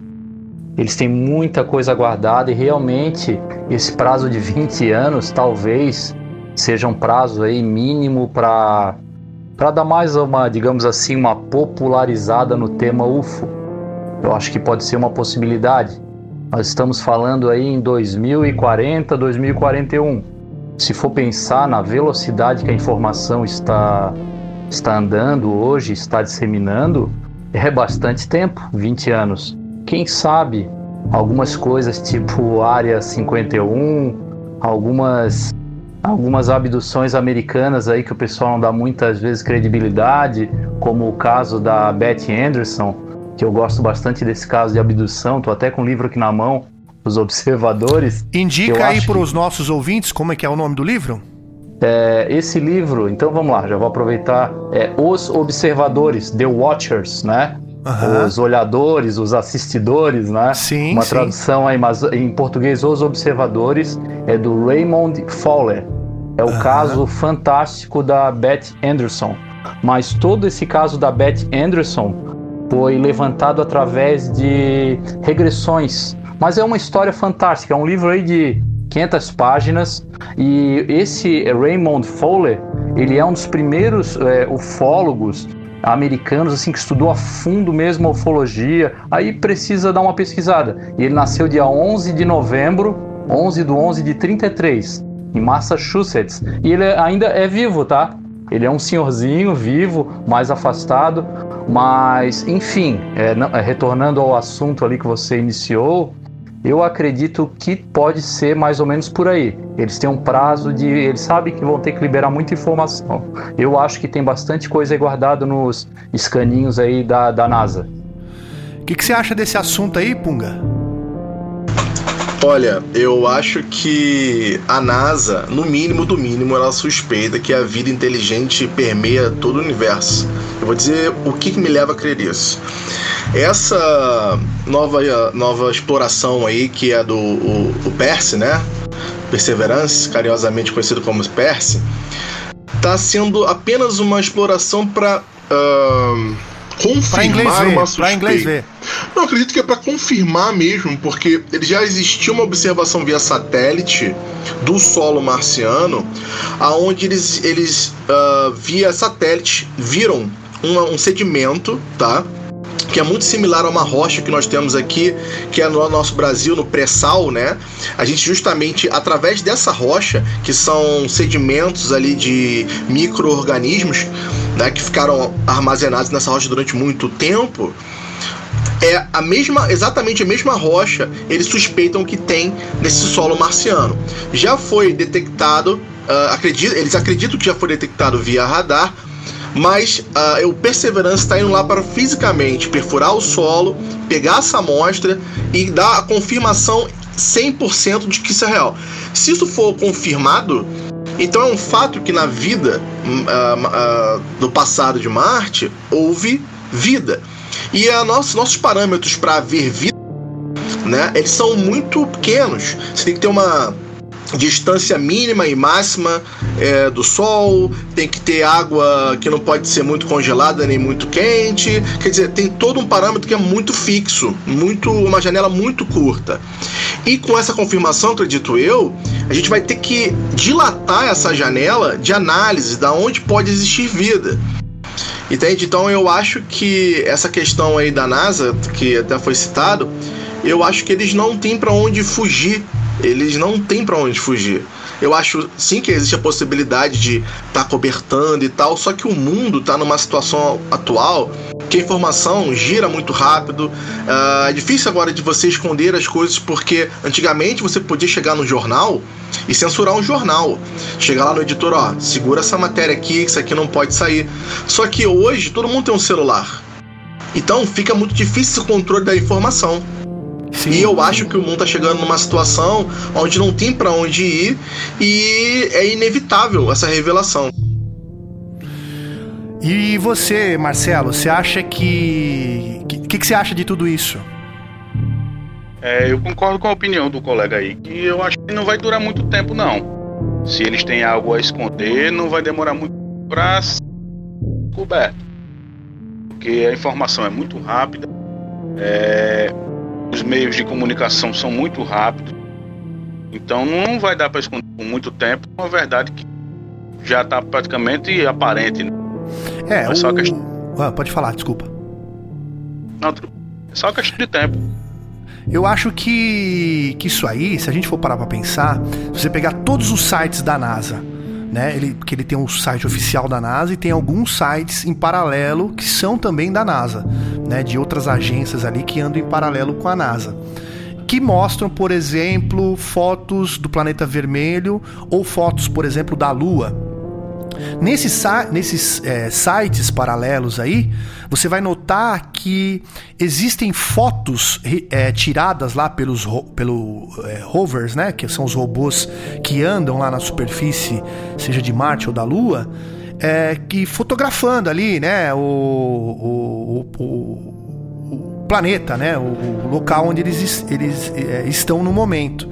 Eles têm muita coisa guardada e realmente esse prazo de 20 anos talvez seja um prazo aí mínimo para para dar mais uma, digamos assim, uma popularizada no tema UFO. Eu acho que pode ser uma possibilidade. Nós estamos falando aí em 2040, 2041. Se for pensar na velocidade que a informação está está andando hoje, está disseminando, é bastante tempo, 20 anos. Quem sabe algumas coisas tipo Área 51, algumas algumas abduções americanas aí que o pessoal não dá muitas vezes credibilidade, como o caso da Beth Anderson, que eu gosto bastante desse caso de abdução, tô até com o livro aqui na mão, Os Observadores. Indica aí para os que... nossos ouvintes como é que é o nome do livro? É, esse livro, então vamos lá, já vou aproveitar. É Os Observadores, The Watchers, né? Uhum. Os olhadores, os assistidores, né? Sim. Uma sim. tradução aí, mas em português, Os Observadores, é do Raymond Fowler. É o uhum. caso fantástico da Beth Anderson. Mas todo esse caso da Beth Anderson foi levantado através de regressões. Mas é uma história fantástica. É um livro aí de 500 páginas e esse Raymond Fowler ele é um dos primeiros é, ufólogos americanos assim que estudou a fundo mesmo a ufologia aí precisa dar uma pesquisada e ele nasceu dia 11 de novembro 11 do 11 de 33 em Massachusetts e ele ainda é vivo tá ele é um senhorzinho vivo mais afastado mas enfim é, não, é, retornando ao assunto ali que você iniciou eu acredito que pode ser mais ou menos por aí. Eles têm um prazo de. Eles sabem que vão ter que liberar muita informação. Eu acho que tem bastante coisa guardada nos escaninhos aí da, da NASA. O que, que você acha desse assunto aí, Punga? Olha, eu acho que a NASA, no mínimo do mínimo, ela suspeita que a vida inteligente permeia todo o universo. Eu vou dizer o que, me leva a crer isso. Essa nova, nova exploração aí, que é do o, o Perse, né? Perseverance, carinhosamente conhecido como Perse, está sendo apenas uma exploração para uh, confirmar uma suspeita. inglês ver. Não, acredito que é para confirmar mesmo, porque ele já existia uma observação via satélite do solo marciano, aonde eles, eles uh, via satélite viram um sedimento, tá? Que é muito similar a uma rocha que nós temos aqui, que é no nosso Brasil, no pré-sal, né? A gente justamente através dessa rocha, que são sedimentos ali de micro-organismos, né, que ficaram armazenados nessa rocha durante muito tempo, é a mesma, exatamente a mesma rocha, eles suspeitam que tem nesse solo marciano. Já foi detectado, uh, acredito, eles acreditam que já foi detectado via radar mas uh, o Perseverance está indo lá para fisicamente perfurar o solo, pegar essa amostra e dar a confirmação 100% de que isso é real. Se isso for confirmado, então é um fato que na vida uh, uh, do passado de Marte houve vida. E a nosso, nossos parâmetros para ver vida, né, eles são muito pequenos. Você tem que ter uma distância mínima e máxima é, do sol, tem que ter água que não pode ser muito congelada nem muito quente. Quer dizer, tem todo um parâmetro que é muito fixo, muito uma janela muito curta. E com essa confirmação, acredito eu, a gente vai ter que dilatar essa janela de análise da onde pode existir vida. Entende? Então eu acho que essa questão aí da NASA, que até foi citado, eu acho que eles não têm para onde fugir eles não têm para onde fugir. Eu acho sim que existe a possibilidade de estar tá cobertando e tal, só que o mundo está numa situação atual que a informação gira muito rápido. Uh, é difícil agora de você esconder as coisas, porque antigamente você podia chegar no jornal e censurar um jornal. Chegar lá no editor, ó, segura essa matéria aqui, que isso aqui não pode sair. Só que hoje todo mundo tem um celular. Então fica muito difícil o controle da informação. Sim. E eu acho que o mundo está chegando numa situação onde não tem para onde ir e é inevitável essa revelação. E você, Marcelo, você acha que. O que, que, você acha de tudo isso? É, eu concordo com a opinião do colega aí, que eu acho que não vai durar muito tempo, não. Se eles têm algo a esconder, não vai demorar muito para ser descoberto. Porque a informação é muito rápida. É, os meios de comunicação são muito rápidos. Então não vai dar para esconder por muito tempo uma verdade que já está praticamente aparente. Né? É, é o... só questão... ah, pode falar, desculpa. Não, é só questão de tempo. Eu acho que, que isso aí, se a gente for parar para pensar, se você pegar todos os sites da NASA, né? Ele, que ele tem um site oficial da NASA e tem alguns sites em paralelo que são também da NASA, né? De outras agências ali que andam em paralelo com a NASA. Que mostram, por exemplo, fotos do planeta vermelho ou fotos, por exemplo, da Lua Nesses, nesses é, sites paralelos aí, você vai notar que existem fotos é, tiradas lá pelos pelo, é, rovers, né? Que são os robôs que andam lá na superfície, seja de Marte ou da Lua, que fotografando ali, né? O, o, o, o planeta, né? O, local onde eles, eles é, estão no momento.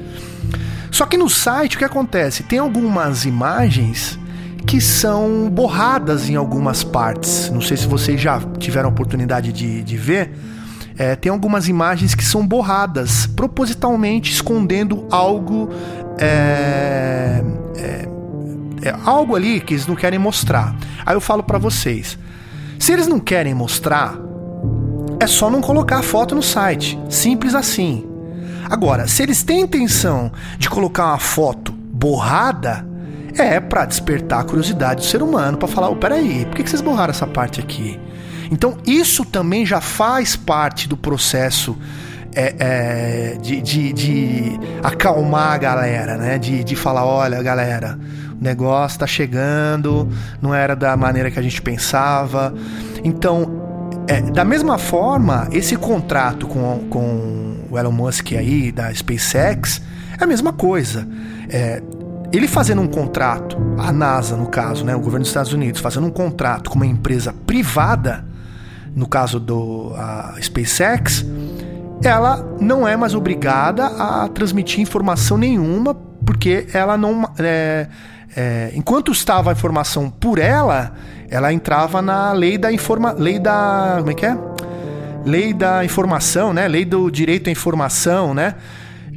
Só que no site o que acontece? Tem algumas imagens que são borradas em algumas partes. Não sei se vocês já tiveram oportunidade de, de ver. É, tem algumas imagens que são borradas, propositalmente escondendo algo. É, é, é algo ali que eles não querem mostrar. Aí eu falo para vocês: se eles não querem mostrar, é só não colocar a foto no site. Simples assim. Agora, se eles têm intenção de colocar uma foto borrada, é para despertar a curiosidade do ser humano, para falar, oh, peraí, por que vocês borraram essa parte aqui? Então isso também já faz parte do processo é, é, de, de, de, acalmar a galera, né? De, de falar, olha, galera, o negócio tá chegando, não era da maneira que a gente pensava. Então, é, da mesma forma, esse contrato com, com o Elon Musk aí, da SpaceX, é a mesma coisa. É, ele fazendo um contrato, a NASA no caso, né, o governo dos Estados Unidos fazendo um contrato com uma empresa privada, no caso do a SpaceX, ela não é mais obrigada a transmitir informação nenhuma, porque ela não. É, é, enquanto estava a informação por ela, ela entrava na lei da informa, lei da como é que é? Lei da informação, né? Lei do direito à informação, né?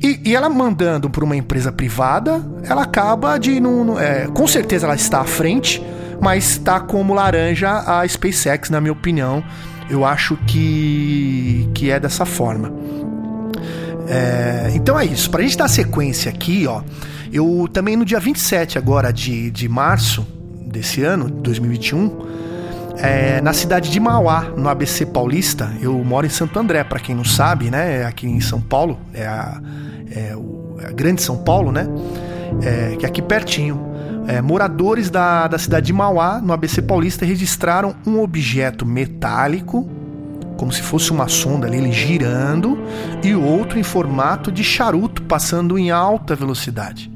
E, e ela mandando para uma empresa privada, ela acaba de. Não, é, com certeza ela está à frente, mas está como laranja a SpaceX, na minha opinião. Eu acho que, que é dessa forma. É, então é isso. Para a gente dar sequência aqui, ó, eu também no dia 27 agora de, de março desse ano, 2021, é, na cidade de Mauá, no ABC Paulista. Eu moro em Santo André, para quem não sabe, né? É aqui em São Paulo, é a, é a Grande São Paulo, né? É, que é aqui pertinho. É, moradores da, da cidade de Mauá, no ABC Paulista, registraram um objeto metálico, como se fosse uma sonda ali, ele girando, e outro em formato de charuto, passando em alta velocidade,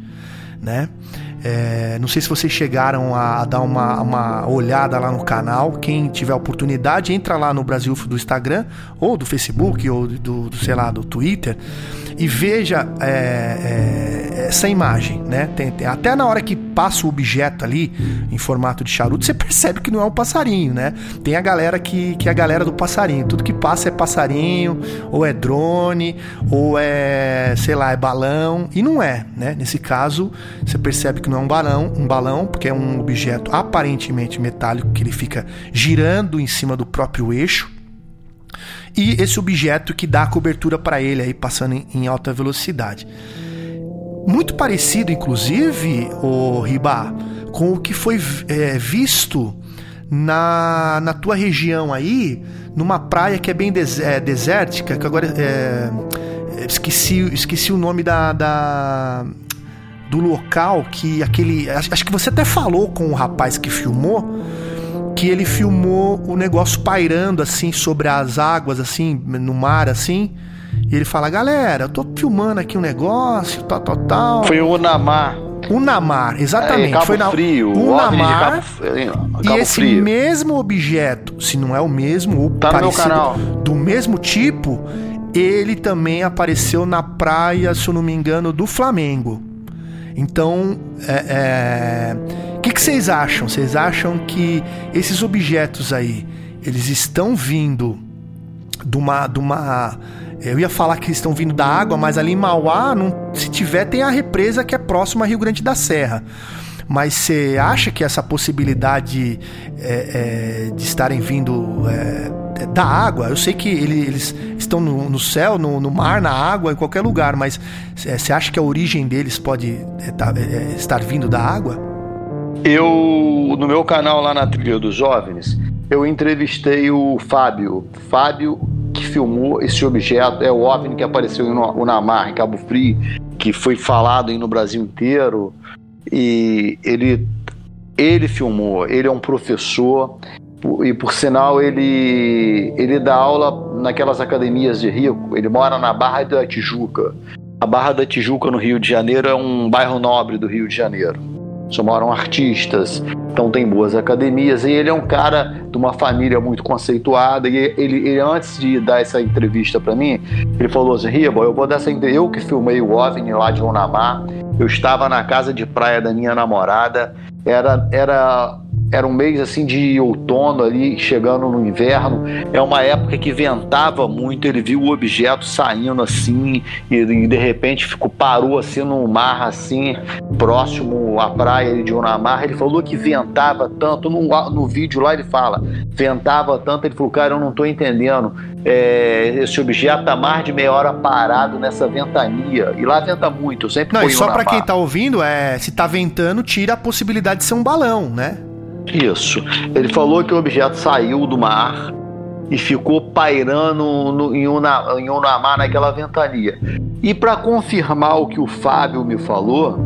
né? É, não sei se vocês chegaram a, dar uma, uma, olhada lá no canal. Quem tiver oportunidade, entra lá no Brasil do Instagram, ou do Facebook, ou do, do sei lá, do Twitter, e veja é, é, essa imagem, né? Tem, tem, até na hora que passa o objeto ali em formato de charuto, você [laughs] percebe que não é um passarinho, né? Tem a galera que, que é a galera do passarinho. Tudo que passa é passarinho, ou é drone, ou é, sei lá, é balão. E não é, né? Nesse caso, você percebe que não é um balão, um balão, porque é um objeto aparentemente metálico que ele fica girando em cima do próprio eixo. E esse objeto que dá cobertura para ele aí passando em, em alta velocidade. Muito parecido, inclusive, o Riba, com o que foi é, visto na, na tua região aí, numa praia que é bem des, é, desértica, que agora é, esqueci, esqueci o nome da, da do local que aquele. Acho, acho que você até falou com o rapaz que filmou que ele filmou o negócio pairando assim sobre as águas, assim, no mar, assim. E ele fala, galera, eu tô filmando aqui um negócio, tal, tal, tal. Foi o Unamar. Unamar, exatamente. É, foi na Frio. Unamar. Cabo, Cabo e esse Frio. mesmo objeto, se não é o mesmo ou tá parecido, do mesmo tipo, ele também apareceu na praia, se eu não me engano, do Flamengo. Então, é, é... que, vocês acham? Vocês acham que esses objetos aí, eles estão vindo de uma, de uma eu ia falar que estão vindo da água, mas ali em Mauá, não, se tiver, tem a represa que é próxima a Rio Grande da Serra. mas você acha que essa possibilidade é, é, de estarem vindo é, da água, eu sei que ele, eles estão no, no céu, no, no, mar, na água, em qualquer lugar, mas você acha que a origem deles pode é, tá, é, estar vindo da água? Eu, no meu canal lá na Trilha dos Jovens, eu entrevistei o Fábio. Fábio que filmou esse objeto, é o OVNI que apareceu em Unamar, em Cabo Frio, que foi falado no Brasil inteiro. E ele, ele filmou, ele é um professor, e por sinal ele, ele dá aula naquelas academias de rico, ele mora na Barra da Tijuca. A Barra da Tijuca, no Rio de Janeiro, é um bairro nobre do Rio de Janeiro só moram artistas, então tem boas academias. E ele é um cara de uma família muito conceituada. E ele, ele antes de dar essa entrevista para mim, ele falou assim: Riba, eu vou dar essa Eu que filmei o OVNI lá de Lunamar, eu estava na casa de praia da minha namorada, era, era era um mês assim de outono ali, chegando no inverno. É uma época que ventava muito. Ele viu o objeto saindo assim e, e de repente ficou parou assim no mar assim, próximo à praia de Unamar. Ele falou que ventava tanto no, no vídeo lá ele fala, ventava tanto. Ele falou, cara, eu não estou entendendo. É, esse objeto tá mais de meia hora parado nessa ventania e lá venta muito. Eu sempre não, e só para quem tá ouvindo é se tá ventando tira a possibilidade de ser um balão, né? Isso. Ele falou que o objeto saiu do mar e ficou pairando no, em, uma, em Unamar naquela ventania. E para confirmar o que o Fábio me falou,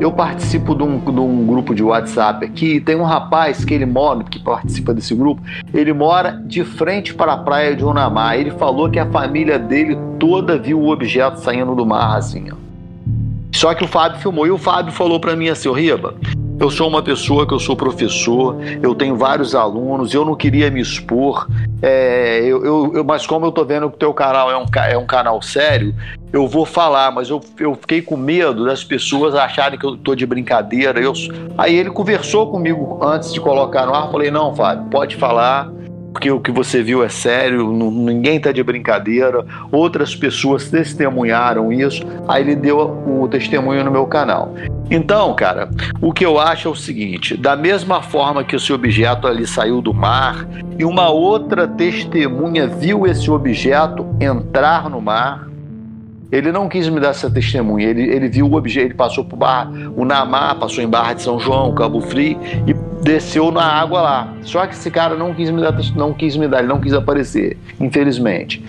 eu participo de um, de um, grupo de WhatsApp aqui. Tem um rapaz que ele mora, que participa desse grupo. Ele mora de frente para a praia de Unamar. Ele falou que a família dele toda viu o objeto saindo do mar assim. Ó. Só que o Fábio filmou e o Fábio falou para mim assim: "O Riba, eu sou uma pessoa que eu sou professor, eu tenho vários alunos, eu não queria me expor, é, eu, eu, eu, mas como eu tô vendo que o teu canal é um, é um canal sério, eu vou falar, mas eu, eu fiquei com medo das pessoas acharem que eu tô de brincadeira. Eu, aí ele conversou comigo antes de colocar no ar, falei, não, Fábio, pode falar, porque o que você viu é sério, ninguém está de brincadeira. Outras pessoas testemunharam isso, aí ele deu o testemunho no meu canal. Então, cara, o que eu acho é o seguinte: da mesma forma que esse objeto ali saiu do mar e uma outra testemunha viu esse objeto entrar no mar, ele não quis me dar essa testemunha. Ele, ele viu o objeto, ele passou por Barra, o Namá, passou em Barra de São João, Cabo Frio e desceu na água lá. Só que esse cara não quis me dar, não quis me dar, ele não quis aparecer, infelizmente.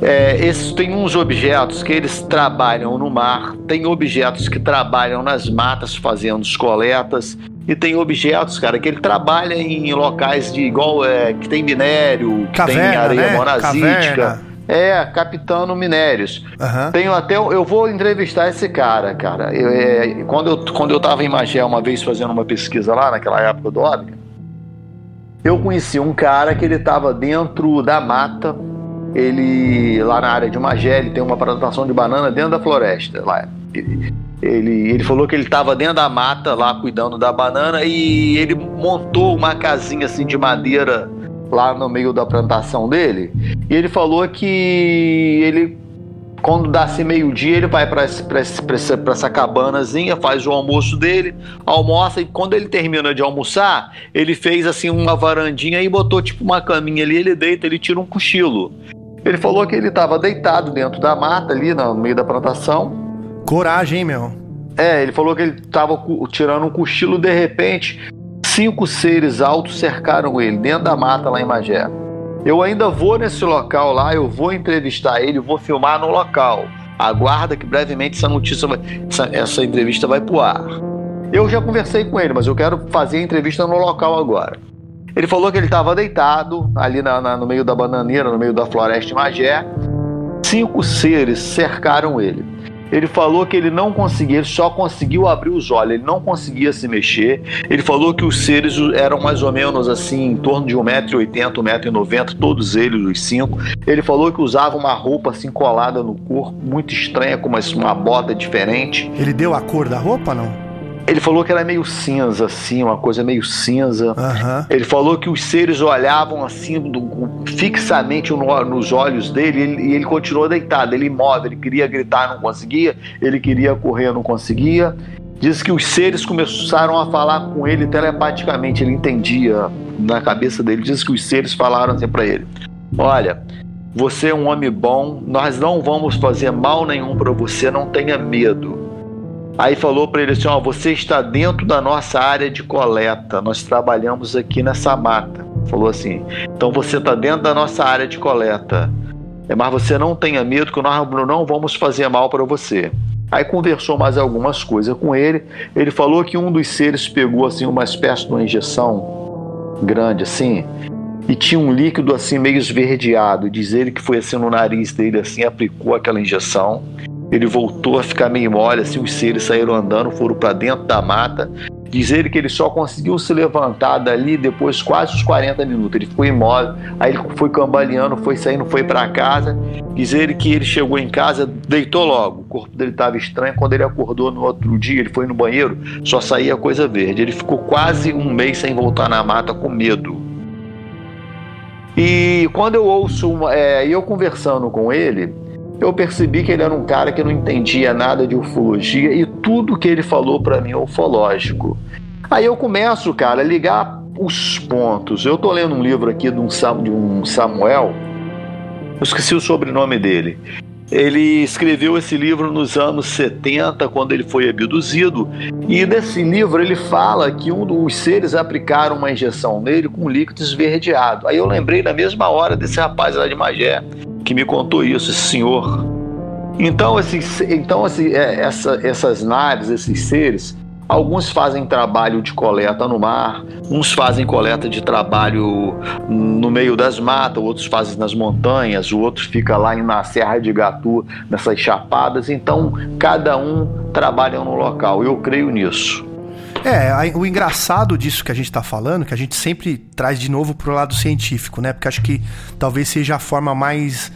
É, esses, tem uns objetos que eles trabalham no mar, tem objetos que trabalham nas matas fazendo coletas, e tem objetos, cara, que ele trabalha em locais de igual é, que tem minério, que Caverna, tem areia né? monazítica. Caverna. É, capitano minérios. Aham. Tenho até. Eu vou entrevistar esse cara, cara. Eu, é, quando, eu, quando eu tava em Magé uma vez fazendo uma pesquisa lá, naquela época do OVNI, eu conheci um cara que ele tava dentro da mata. Ele, lá na área de Magé, ele tem uma plantação de banana dentro da floresta. Lá. Ele, ele, ele falou que ele estava dentro da mata lá cuidando da banana e ele montou uma casinha assim de madeira lá no meio da plantação dele. E ele falou que ele, quando dá assim meio-dia, ele vai para essa cabanazinha, faz o almoço dele, almoça e quando ele termina de almoçar, ele fez assim uma varandinha e botou tipo uma caminha ali, ele deita, ele tira um cochilo. Ele falou que ele estava deitado dentro da mata ali, no meio da plantação. Coragem, hein, meu? É, ele falou que ele estava tirando um cochilo, de repente, cinco seres altos cercaram ele dentro da mata lá em Magé. Eu ainda vou nesse local lá, eu vou entrevistar ele, vou filmar no local. Aguarda que brevemente essa notícia, vai, essa, essa entrevista vai pro ar. Eu já conversei com ele, mas eu quero fazer a entrevista no local agora. Ele falou que ele estava deitado ali na, na, no meio da bananeira, no meio da floresta de Magé. Cinco seres cercaram ele. Ele falou que ele não conseguia, ele só conseguiu abrir os olhos, ele não conseguia se mexer. Ele falou que os seres eram mais ou menos assim, em torno de 1,80m, 1,90m, todos eles, os cinco. Ele falou que usava uma roupa assim colada no corpo, muito estranha, com uma, uma bota diferente. Ele deu a cor da roupa, não? Ele falou que era meio cinza, assim, uma coisa meio cinza. Aham. Ele falou que os seres olhavam assim do- fixamente no- nos olhos dele e ele, e ele continuou deitado, ele imóvel, ele queria gritar, não conseguia, ele queria correr, não conseguia. Diz que os seres começaram a falar com ele telepaticamente, ele entendia na cabeça dele. Diz que os seres falaram assim para ele: Olha, você é um homem bom, nós não vamos fazer mal nenhum para você, não tenha medo. Aí falou para ele assim: Ó, você está dentro da nossa área de coleta, nós trabalhamos aqui nessa mata. Falou assim: então você está dentro da nossa área de coleta, mas você não tenha medo que nós não vamos fazer mal para você. Aí conversou mais algumas coisas com ele. Ele falou que um dos seres pegou assim uma espécie de uma injeção grande assim e tinha um líquido assim meio esverdeado. Diz ele que foi assim no nariz dele assim, aplicou aquela injeção. Ele voltou a ficar meio mole, assim, os seres saíram andando, foram para dentro da mata. Diz ele que ele só conseguiu se levantar dali depois quase os 40 minutos. Ele ficou imóvel, aí ele foi cambaleando, foi saindo, foi para casa. Diz ele que ele chegou em casa, deitou logo. O corpo dele estava estranho. Quando ele acordou no outro dia, ele foi no banheiro, só saía coisa verde. Ele ficou quase um mês sem voltar na mata com medo. E quando eu ouço, é, eu conversando com ele, eu percebi que ele era um cara que não entendia nada de ufologia e tudo que ele falou para mim é ufológico. Aí eu começo, cara, a ligar os pontos. Eu tô lendo um livro aqui de um, de um Samuel, eu esqueci o sobrenome dele. Ele escreveu esse livro nos anos 70, quando ele foi abduzido, e desse livro ele fala que um dos seres aplicaram uma injeção nele com líquido esverdeado. Aí eu lembrei na mesma hora desse rapaz lá de Magé, que me contou isso, esse senhor. Então, esses, então esse, é, essa, essas naves, esses seres, alguns fazem trabalho de coleta no mar, uns fazem coleta de trabalho no meio das matas, outros fazem nas montanhas, o outro fica lá na Serra de Gatu, nessas chapadas. Então, cada um trabalha no local. Eu creio nisso. É, o engraçado disso que a gente está falando, que a gente sempre traz de novo para o lado científico, né? Porque acho que talvez seja a forma mais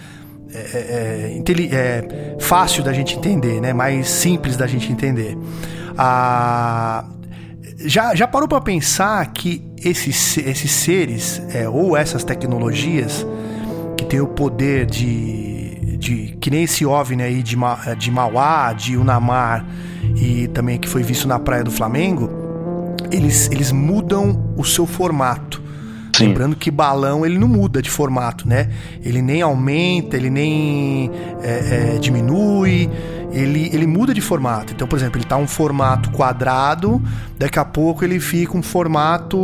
é, é, é, é, fácil da gente entender, né? Mais simples da gente entender. Ah, já, já parou para pensar que esses, esses seres é, ou essas tecnologias que têm o poder de, de que nem esse OVNI aí de, de Mauá, de Unamar e também que foi visto na Praia do Flamengo, eles, eles mudam o seu formato. Sim. Lembrando que balão ele não muda de formato, né? Ele nem aumenta, ele nem é, é, diminui, ele, ele muda de formato. Então, por exemplo, ele está um formato quadrado, daqui a pouco ele fica um formato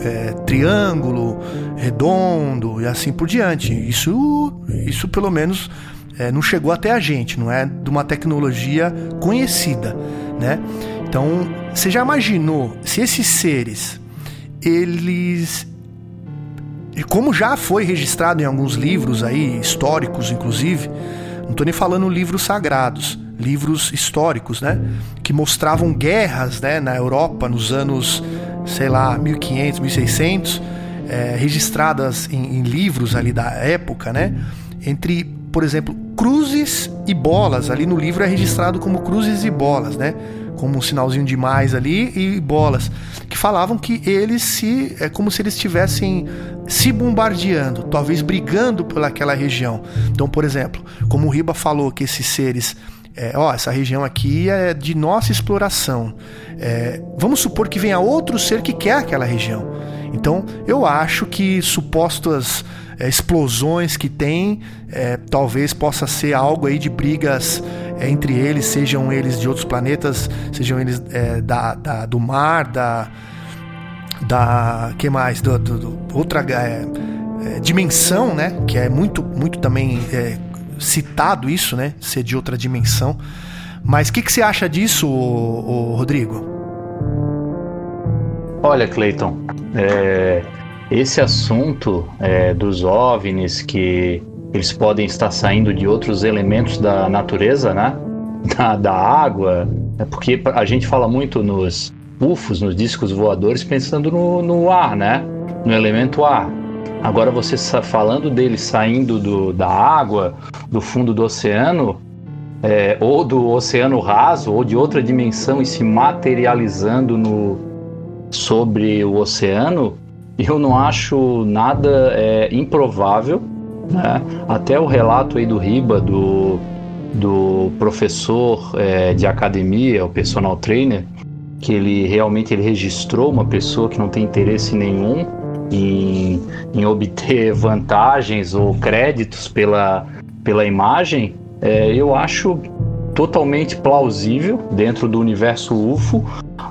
é, triângulo, redondo e assim por diante. Isso, isso pelo menos é, não chegou até a gente, não é de uma tecnologia conhecida, né? Então, você já imaginou se esses seres, eles como já foi registrado em alguns livros aí históricos, inclusive, não estou nem falando livros sagrados, livros históricos, né, que mostravam guerras, né, na Europa nos anos, sei lá, 1500, 1600, é, registradas em, em livros ali da época, né, entre por exemplo, cruzes e bolas. Ali no livro é registrado como cruzes e bolas, né? Como um sinalzinho de mais ali e bolas. Que falavam que eles se. É como se eles estivessem se bombardeando, talvez brigando pelaquela região. Então, por exemplo, como o Riba falou que esses seres é, ó, essa região aqui é de nossa exploração. É, vamos supor que venha outro ser que quer aquela região. Então, eu acho que supostas é, explosões que tem, é, talvez possa ser algo aí de brigas entre eles, sejam eles de outros planetas, sejam eles é, da, da, do mar, da. da que mais? Do, do, do outra é, é, dimensão, né? Que é muito, muito também citado isso, né? Ser de outra dimensão. Mas o que, que você acha disso, ô, ô, Rodrigo? Olha, Clayton, é, esse assunto é, dos OVNIs que eles podem estar saindo de outros elementos da natureza, né? Da, da água, é porque a gente fala muito nos UFOs, nos discos voadores, pensando no, no ar, né? No elemento ar. Agora você falando deles saindo do, da água, do fundo do oceano, é, ou do oceano raso, ou de outra dimensão e se materializando no, sobre o oceano, eu não acho nada é, improvável. Né? Até o relato aí do Riba do, do professor é, de academia, o personal trainer, que ele realmente ele registrou uma pessoa que não tem interesse nenhum em, em obter [laughs] vantagens ou créditos pela, pela imagem, é, eu acho totalmente plausível dentro do universo UFO,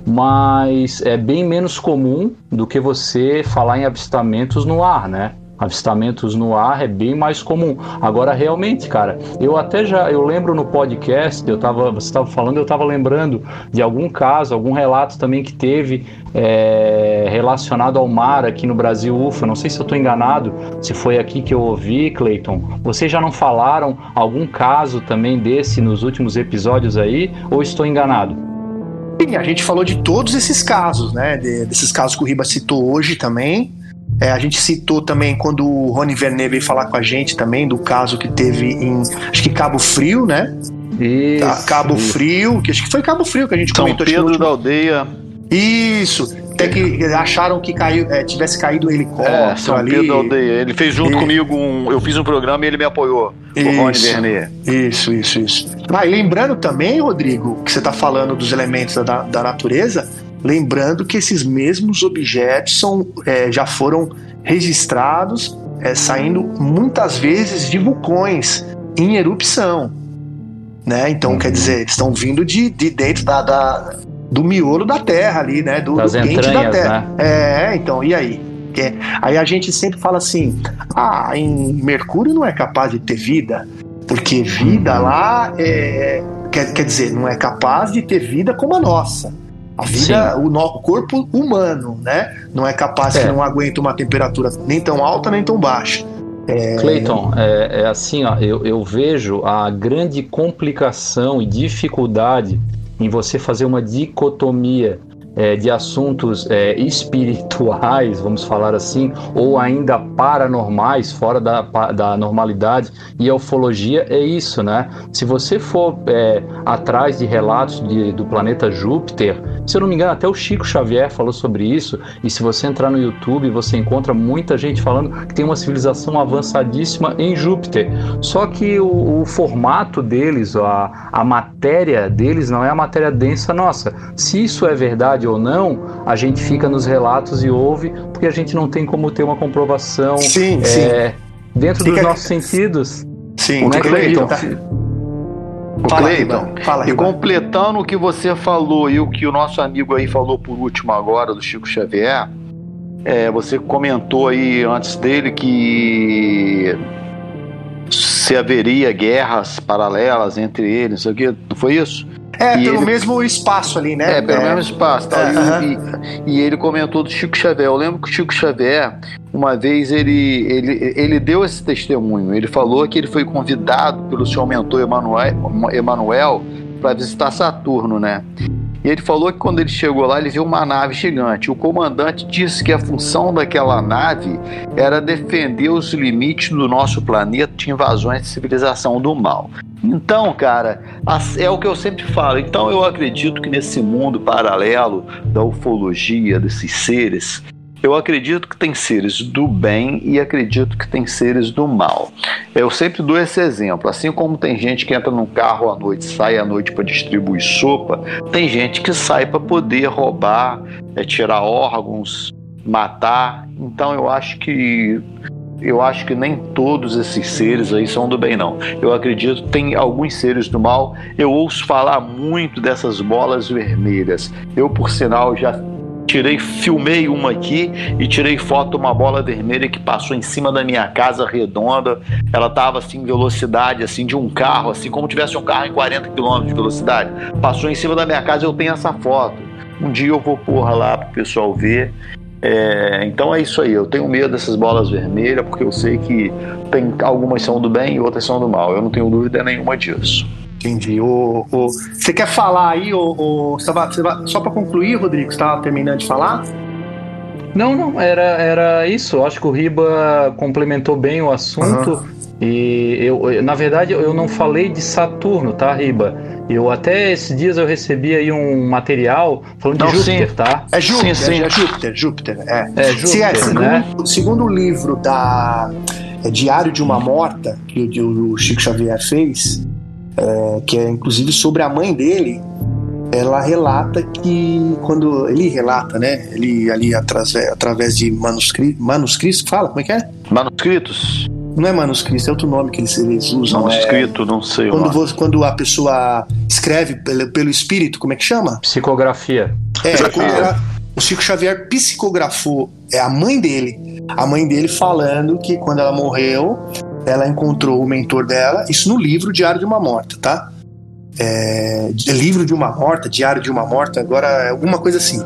mas é bem menos comum do que você falar em avistamentos no ar, né? Avistamentos no ar é bem mais comum. Agora, realmente, cara, eu até já, eu lembro no podcast, eu tava, você estava falando, eu estava lembrando de algum caso, algum relato também que teve é, relacionado ao mar aqui no Brasil UFA. Não sei se eu estou enganado, se foi aqui que eu ouvi, Clayton. Vocês já não falaram algum caso também desse nos últimos episódios aí, ou estou enganado? Sim, a gente falou de todos esses casos, né? De, desses casos que o Riba citou hoje também. É, a gente citou também quando o Rony Vernet veio falar com a gente também do caso que teve em, acho que Cabo Frio, né? Isso, tá, Cabo isso. Frio, que acho que foi Cabo Frio que a gente São comentou. Pedro da Aldeia. Isso, até que acharam que caiu, é, tivesse caído um helicóptero é, São ali. Pedro da Aldeia. Ele fez junto e... comigo, um, eu fiz um programa e ele me apoiou. Isso, o Rony Vernet. Isso, isso, isso. Ah, e lembrando também, Rodrigo, que você está falando dos elementos da, da natureza, Lembrando que esses mesmos objetos são, é, já foram registrados é, saindo muitas vezes de vulcões em erupção. Né? Então, quer dizer, eles estão vindo de, de dentro da, da, do miolo da Terra ali, né? Do, das do quente da Terra. Né? É, então, e aí? É, aí a gente sempre fala assim: ah, em Mercúrio não é capaz de ter vida, porque vida uhum. lá é, quer, quer dizer, não é capaz de ter vida como a nossa. A vida, o, o, corpo humano, né? Não é capaz é. que não aguenta uma temperatura nem tão alta nem tão baixa. É... Clayton, é, é, assim, ó, eu, eu vejo a grande complicação e dificuldade em você fazer uma dicotomia é, de assuntos é, espirituais, vamos falar assim, ou ainda paranormais, fora da, da normalidade, e a ufologia é isso, né? Se você for é, atrás de relatos de, do planeta Júpiter, se eu não me engano, até o Chico Xavier falou sobre isso, e se você entrar no YouTube, você encontra muita gente falando que tem uma civilização avançadíssima em Júpiter. Só que o, o formato deles, a, a matéria deles, não é a matéria densa nossa. Se isso é verdade, ou não, a gente fica nos relatos e ouve, porque a gente não tem como ter uma comprovação sim, é, sim. dentro fica... dos nossos sentidos. Sim, como é que Cleiton, tá... O Cleiton, fala, e completando o que você falou e o que o nosso amigo aí falou por último agora, do Chico Xavier, é, você comentou aí antes dele que se haveria guerras paralelas entre eles, não sei o não foi isso? É, e pelo ele... mesmo espaço ali, né? É, pelo é. mesmo espaço. Tá? É, e, uh -huh. e, e, ele comentou do Chico Xavier. Eu lembro que o Chico Xavier, uma vez, ele, ele, ele deu esse testemunho. Ele falou que ele foi convidado pelo seu mentor Emanuel, Emanuel para visitar Saturno, né? E ele falou que quando ele chegou lá, ele viu uma nave gigante. O comandante disse que a função daquela nave era defender os limites do nosso planeta de invasões de civilização do mal. Então, cara, é o que eu sempre falo. Então, eu acredito que nesse mundo paralelo da ufologia, desses seres, eu acredito que tem seres do bem e acredito que tem seres do mal. Eu sempre dou esse exemplo. Assim como tem gente que entra num carro à noite, sai à noite para distribuir sopa, tem gente que sai para poder roubar, é, tirar órgãos, matar. Então eu acho que eu acho que nem todos esses seres aí são do bem, não. Eu acredito que tem alguns seres do mal. Eu ouço falar muito dessas bolas vermelhas. Eu, por sinal, já tirei, filmei uma aqui e tirei foto de uma bola vermelha que passou em cima da minha casa redonda. Ela tava assim, velocidade assim de um carro, assim como tivesse um carro em 40 km de velocidade. Passou em cima da minha casa, eu tenho essa foto. Um dia eu vou pôr lá pro pessoal ver. É, então é isso aí, eu tenho medo dessas bolas vermelhas porque eu sei que tem algumas são do bem e outras são do mal. Eu não tenho dúvida nenhuma disso. Entendi. O, o, você quer falar aí, o, o, só para concluir, Rodrigo, você estava terminando de falar? Não, não, era, era isso. Acho que o Riba complementou bem o assunto. Uhum. E eu, na verdade, eu não falei de Saturno, tá, Riba? Eu até esses dias eu recebi aí um material falando não, de Júpiter, sim. tá? É Júpiter, sim, sim. é Júpiter, Júpiter, é. É Júpiter, sim, é, segundo, né? Segundo o livro da é, Diário de uma Morta, que o, o Chico Xavier fez, é, que é inclusive sobre a mãe dele, ela relata que quando ele relata, né? Ele ali através, através de manuscritos, manuscritos, fala, como é que é? Manuscritos? Não é manuscrito, é outro nome que eles, eles usam. Manuscrito, é, não sei. Quando, você, quando a pessoa escreve pelo, pelo espírito, como é que chama? Psicografia. É, ela, o Chico Xavier psicografou, é a mãe dele. A mãe dele falando que quando ela morreu, ela encontrou o mentor dela, isso no livro Diário de uma Morta, tá? É, livro de uma morta, diário de uma morta, agora é alguma coisa assim.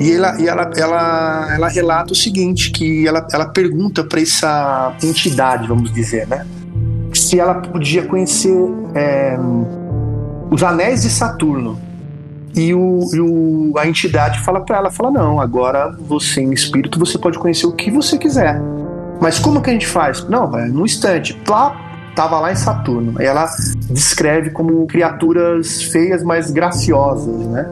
E ela, e ela, ela, ela relata o seguinte, que ela, ela pergunta para essa entidade, vamos dizer, né? Se ela podia conhecer é, os anéis de Saturno. E, o, e o, a entidade fala para ela, fala, não, agora você em espírito, você pode conhecer o que você quiser. Mas como que a gente faz? Não, no instante, plá, tava lá em Saturno. Ela descreve como criaturas feias, mas graciosas, né?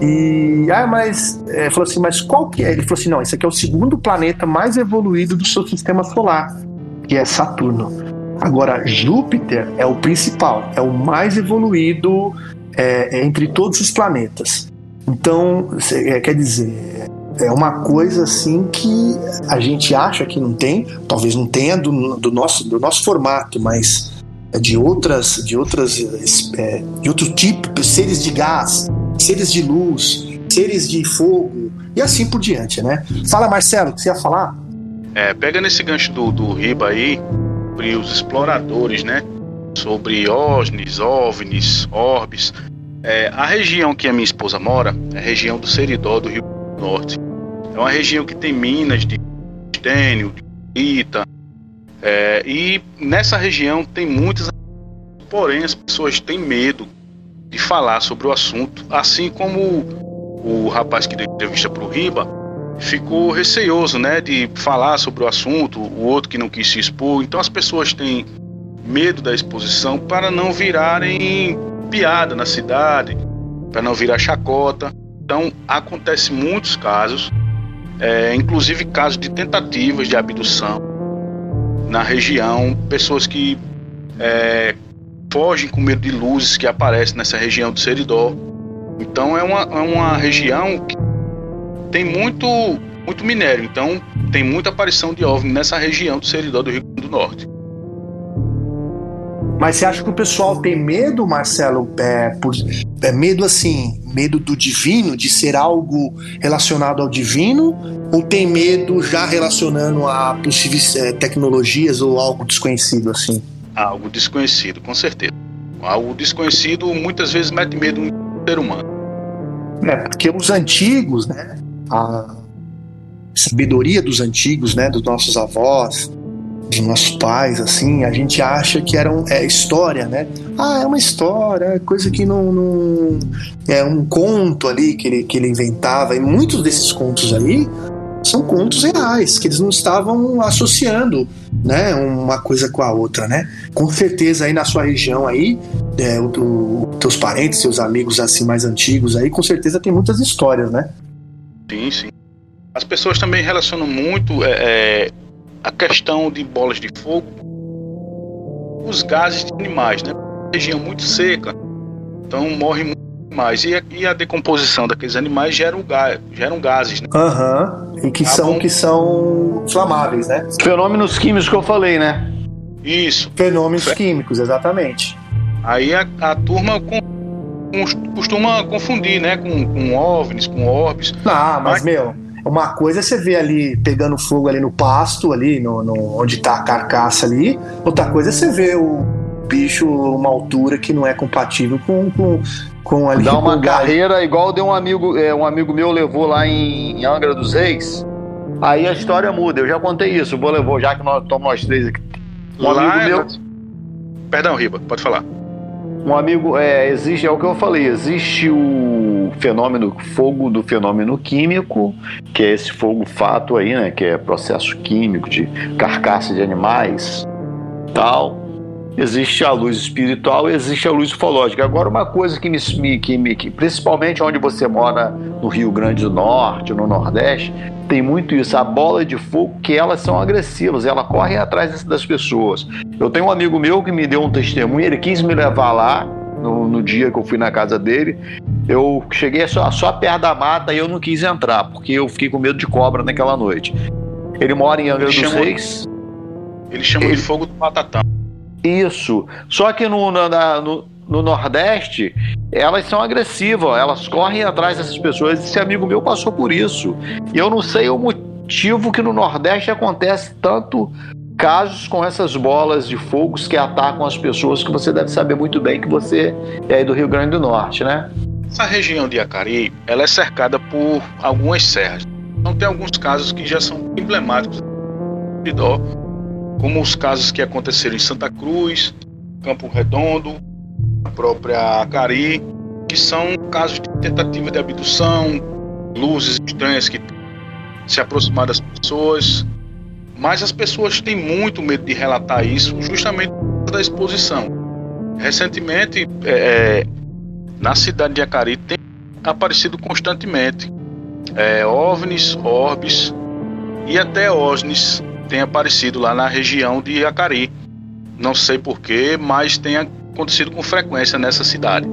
E ah, mas é, falou assim, mas qual que é? Ele falou assim, não, esse aqui é o segundo planeta mais evoluído do seu sistema solar, que é Saturno. Agora Júpiter é o principal, é o mais evoluído é, entre todos os planetas. Então, é, quer dizer, é uma coisa assim que a gente acha que não tem, talvez não tenha do, do nosso, do nosso formato, mas é de outras, de outras, é, de outro tipo, seres de gás, seres de luz, seres de fogo e assim por diante, né? Fala, Marcelo, o que você ia falar? É, pega nesse gancho do, do Riba aí, sobre os exploradores, né? Sobre OSNIs, OVNIs, orbes. É, a região que a minha esposa mora é a região do Seridó, do Rio Norte. É uma região que tem minas de estênio, de ita, é, e nessa região tem muitas, porém as pessoas têm medo de falar sobre o assunto, assim como o, o rapaz que deu entrevista para o Riba ficou receioso, né, de falar sobre o assunto, o outro que não quis se expor. Então as pessoas têm medo da exposição para não virarem piada na cidade, para não virar chacota. Então acontece muitos casos, é, inclusive casos de tentativas de abdução na região, pessoas que é, fogem com medo de luzes que aparecem nessa região do Seridó. Então é uma, é uma região que tem muito, muito minério, então tem muita aparição de OVNI nessa região do Seridó do Rio Grande do Norte. Mas você acha que o pessoal tem medo, Marcelo, é, por, é medo assim, medo do divino, de ser algo relacionado ao divino, ou tem medo já relacionando a possíveis é, tecnologias ou algo desconhecido assim? Algo desconhecido, com certeza. Algo desconhecido muitas vezes mete medo no ser humano. É, porque os antigos, né? A sabedoria dos antigos, né? Dos nossos avós, dos nossos pais, assim, a gente acha que era um, é história, né? Ah, é uma história, é coisa que não, não, É um conto ali que ele, que ele inventava, e muitos desses contos aí são contos reais, que eles não estavam associando, né, uma coisa com a outra, né? Com certeza aí na sua região aí, é, o, o, teus parentes, seus amigos assim mais antigos aí, com certeza tem muitas histórias, né? Sim, sim. As pessoas também relacionam muito é, é a questão de bolas de fogo, os gases de animais, né? Região muito seca, então morre muito mais. E a, e a decomposição daqueles animais geram, gás, geram gases, né? Aham. Uhum. E que são, que são inflamáveis, né? Fenômenos químicos que eu falei, né? Isso. Fenômenos químicos, exatamente. Aí a, a turma com, com, costuma confundir, né? Com, com OVNIs, com orbes. Ah, mas, mas meu uma coisa é você vê ali pegando fogo ali no pasto, ali no, no onde tá a carcaça ali. Outra coisa é você ver o bicho uma altura que não é compatível com, com, com ali. Dá uma carreira igual deu um amigo, é, um amigo meu levou lá em, em Angra dos Reis. Aí a história muda. Eu já contei isso. Vou levar, já que nós estamos nós três aqui. Um lá amigo é meu. Perdão, Riba, pode falar. Um amigo, é, existe, é o que eu falei, existe o fenômeno fogo do fenômeno químico, que é esse fogo fato aí, né, que é processo químico de carcaça de animais, tal. Existe a luz espiritual e existe a luz ufológica. Agora, uma coisa que me, que me que, principalmente onde você mora no Rio Grande do Norte, no Nordeste, tem muito isso, a bola de fogo, que elas são agressivas, elas correm atrás das pessoas. Eu tenho um amigo meu que me deu um testemunho, ele quis me levar lá no, no dia que eu fui na casa dele. Eu cheguei só, só perto da mata e eu não quis entrar, porque eu fiquei com medo de cobra naquela noite. Ele mora em Angra dos Reis. Ele chama ele... de fogo do batatão. Isso. Só que no, na, no, no Nordeste, elas são agressivas, elas correm atrás dessas pessoas. Esse amigo meu passou por isso. E eu não sei o motivo que no Nordeste acontece tanto casos com essas bolas de fogos que atacam as pessoas, que você deve saber muito bem que você é do Rio Grande do Norte, né? Essa região de Acari, ela é cercada por algumas serras. Então tem alguns casos que já são emblemáticos como os casos que aconteceram em Santa Cruz, Campo Redondo, a própria Acari, que são casos de tentativa de abdução, luzes estranhas que se aproximaram das pessoas, mas as pessoas têm muito medo de relatar isso justamente da exposição. Recentemente, é, é, na cidade de Acari tem aparecido constantemente é, OVNIs, orbes e até OSNIs tem aparecido lá na região de Acari. Não sei porquê, mas tem acontecido com frequência nessa cidade.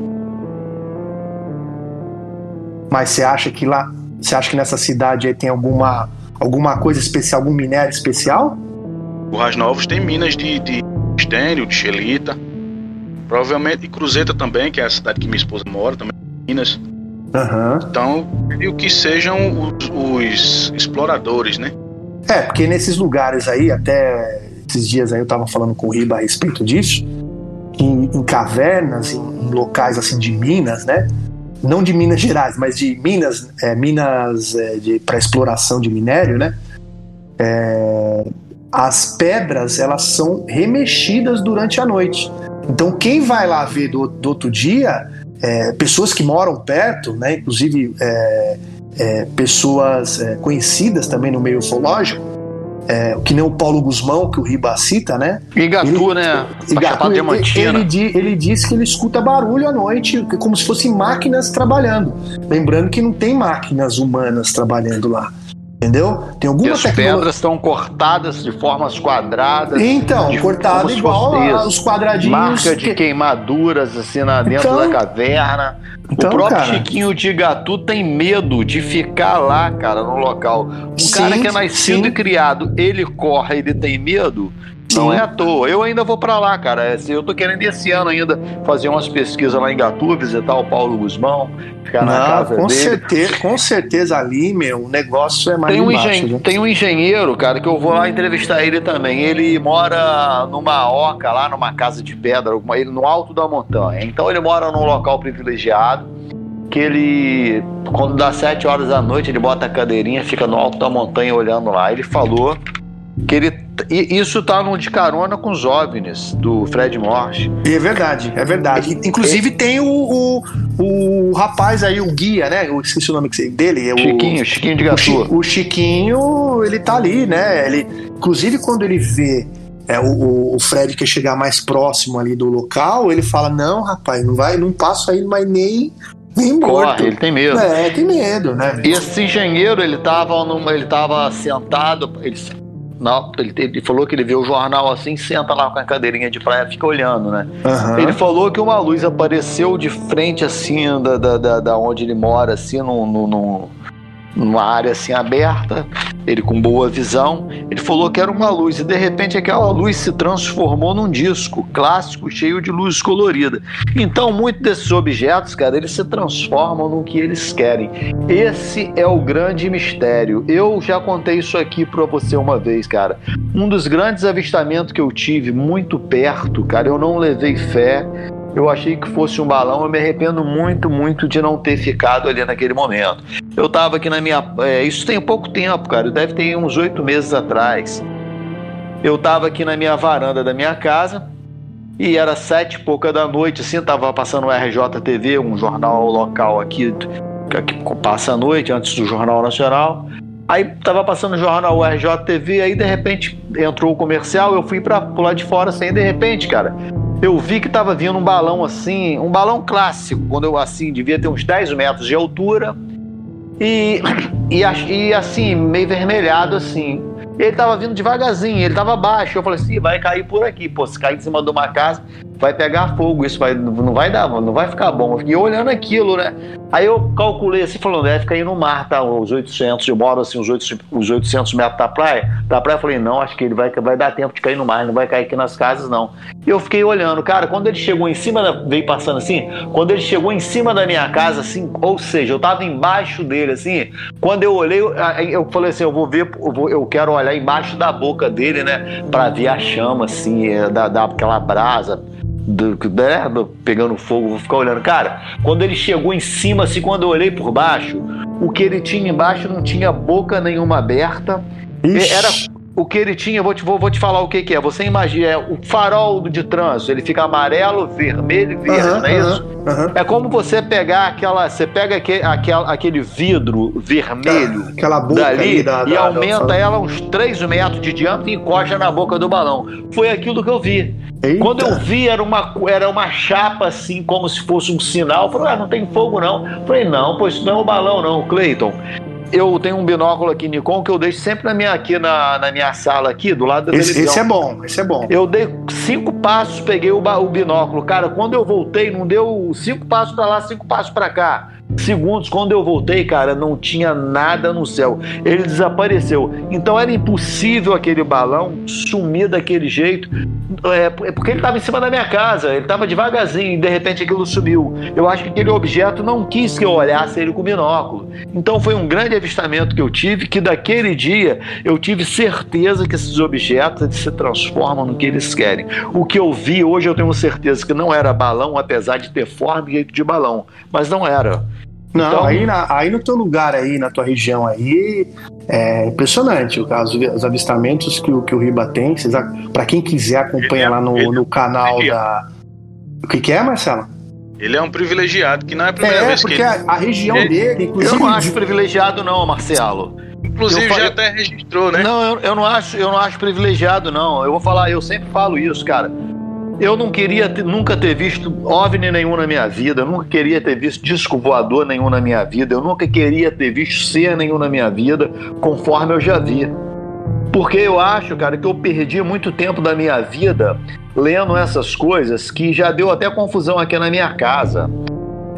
Mas você acha que lá, você acha que nessa cidade aí tem alguma alguma coisa especial, algum minério especial? Currais Novos tem minas de, de estênio, de xelita, provavelmente e Cruzeta também, que é a cidade que minha esposa mora, também Minas. Uhum. Então, e o que sejam os, os exploradores, né? É, porque nesses lugares aí, até esses dias aí eu tava falando com o Riba a respeito disso, em, em cavernas, em, em, locais assim de minas, né? Não de Minas Gerais, mas de minas, é, minas é, para exploração de minério, né? É, as pedras elas são remexidas durante a noite. Então quem vai lá ver do, do outro dia, é, pessoas que moram perto, né? Inclusive é, pessoas é, conhecidas também no meio ufológico, é, que nem o Paulo Guzmão, que o Riba cita, né? Igatu, ele, né? Igatu, ele, ele, ele diz que ele escuta barulho à noite, como se fossem máquinas trabalhando. Lembrando que não tem máquinas humanas trabalhando lá. Entendeu? Tem algumas e as tecnologia... pedras estão cortadas de formas quadradas. Então, cortado igual aos quadradinhos. Marca de que... queimaduras assim na dentro então, da caverna. Então, o próprio cara... Chiquinho de Gatu tem medo de ficar lá, cara, no local. Um sim, cara que é nascido sim. e criado, ele corre, ele tem medo. Sim. Não é à toa. Eu ainda vou para lá, cara. Eu tô querendo esse ano ainda fazer umas pesquisas lá em Gatu, visitar o Paulo Guzmão, ficar Não, na casa com dele. Certeza, com certeza ali, meu, o negócio é mais tem um, embaixo, tem um engenheiro, cara, que eu vou lá entrevistar ele também. Ele mora numa oca lá, numa casa de pedra, ele no alto da montanha. Então ele mora num local privilegiado que ele, quando dá sete horas da noite, ele bota a cadeirinha, fica no alto da montanha olhando lá. Ele falou que ele isso tá no de carona com os OVNIs do Fred Morse. E é verdade, é verdade. Inclusive tem o, o, o, rapaz aí, o guia, né? Eu esqueci o nome dele. É o, Chiquinho, Chiquinho de Gatu. O, Chiquinho, ele tá ali, né? Ele, inclusive quando ele vê é, o, o Fred quer chegar mais próximo ali do local, ele fala: Não, rapaz, não vai, não passo aí mais nem nem Corre, ele tem medo. É, tem medo, né? E esse engenheiro, ele tava, numa, ele tava sentado, ele ele, ele, falou que ele vê o jornal assim, senta lá com a cadeirinha de praia, fica olhando, né? Uhum. Ele falou que uma luz apareceu de frente assim da, da, da, da onde ele mora, assim, no, no numa área assim aberta, ele com boa visão, ele falou que era uma luz e de repente aquela luz se transformou num disco clássico cheio de luz colorida. Então, muitos desses objetos, cara, eles se transformam no que eles querem. Esse é o grande mistério. Eu já contei isso aqui para você uma vez, cara. Um dos grandes avistamentos que eu tive muito perto, cara, eu não levei fé eu achei que fosse um balão. Eu me arrependo muito, muito de não ter ficado ali naquele momento. Eu estava aqui na minha. É, isso tem pouco tempo, cara. Deve ter uns oito meses atrás. Eu estava aqui na minha varanda da minha casa e era sete e pouca da noite, assim, tava passando o RJTV, um jornal local aqui que passa a noite antes do Jornal Nacional. Aí tava passando o jornal URJ-TV, aí de repente entrou o comercial, eu fui para lado de fora assim, de repente, cara, eu vi que tava vindo um balão assim, um balão clássico, quando eu assim, devia ter uns 10 metros de altura, e, e, e assim, meio vermelhado assim. Ele tava vindo devagarzinho, ele tava baixo. Eu falei assim, vai cair por aqui. Pô, se cair em cima de uma casa, vai pegar fogo, isso vai, não vai dar, não vai ficar bom. Eu fiquei olhando aquilo, né? Aí eu calculei assim, falando, deve cair no mar, tá? Os 800, eu moro assim, os 800, os 800 metros da praia. Da praia eu falei, não, acho que ele vai, vai dar tempo de cair no mar, não vai cair aqui nas casas, não. E eu fiquei olhando, cara, quando ele chegou em cima, da, veio passando assim, quando ele chegou em cima da minha casa, assim, ou seja, eu tava embaixo dele, assim, quando eu olhei, eu, eu falei assim, eu vou ver, eu, vou, eu quero olhar embaixo da boca dele, né? Pra ver a chama, assim, é, da, daquela brasa do, né, do, pegando fogo, vou ficar olhando. Cara, quando ele chegou em cima, assim, quando eu olhei por baixo, o que ele tinha embaixo não tinha boca nenhuma aberta. Ixi. Era o que ele tinha, vou te, vou, vou te falar o que, que é. Você imagina, é o farol de trânsito, ele fica amarelo, vermelho e verde, uhum, não é isso? Uhum. É como você pegar aquela. Você pega aquele, aquele, aquele vidro vermelho aquela boca dali da, da, e aumenta da... ela uns 3 metros de diâmetro e encosta na boca do balão. Foi aquilo que eu vi. Eita. Quando eu vi, era uma, era uma chapa assim, como se fosse um sinal. Eu falei, ah, não tem fogo não. Eu falei, não, pois isso não é um balão, não, Cleiton eu tenho um binóculo aqui Nikon que eu deixo sempre na minha, aqui na, na minha sala aqui, do lado da esse, televisão. Esse é bom, esse é bom. Eu dei cinco passos, peguei o, o binóculo. Cara, quando eu voltei, não deu cinco passos para lá, cinco passos para cá segundos. Quando eu voltei, cara, não tinha nada no céu. Ele desapareceu. Então era impossível aquele balão sumir daquele jeito. É, é porque ele estava em cima da minha casa, ele estava devagarzinho e de repente aquilo sumiu. Eu acho que aquele objeto não quis que eu olhasse ele com binóculo. Então foi um grande avistamento que eu tive, que daquele dia eu tive certeza que esses objetos se transformam no que eles querem. O que eu vi hoje eu tenho certeza que não era balão, apesar de ter forma de balão, mas não era. Não, então, aí, na, aí no teu lugar aí, na tua região aí, é impressionante o caso, os avistamentos que, o, que o Riba tem. Para quem quiser acompanha lá no, no canal da. O que, que é, Marcelo? Ele é um privilegiado, que não é a primeira é, vez que ele... a, a região é, dele, inclusive... Eu não acho privilegiado não, Marcelo. Inclusive falei... já até registrou, né? Não, eu, eu, não acho, eu não acho privilegiado não. Eu vou falar, eu sempre falo isso, cara. Eu não queria nunca ter visto OVNI nenhum na minha vida, eu nunca queria ter visto disco voador nenhum na minha vida, eu nunca queria ter visto ser nenhum na minha vida, conforme eu já vi. Porque eu acho, cara, que eu perdi muito tempo da minha vida lendo essas coisas que já deu até confusão aqui na minha casa.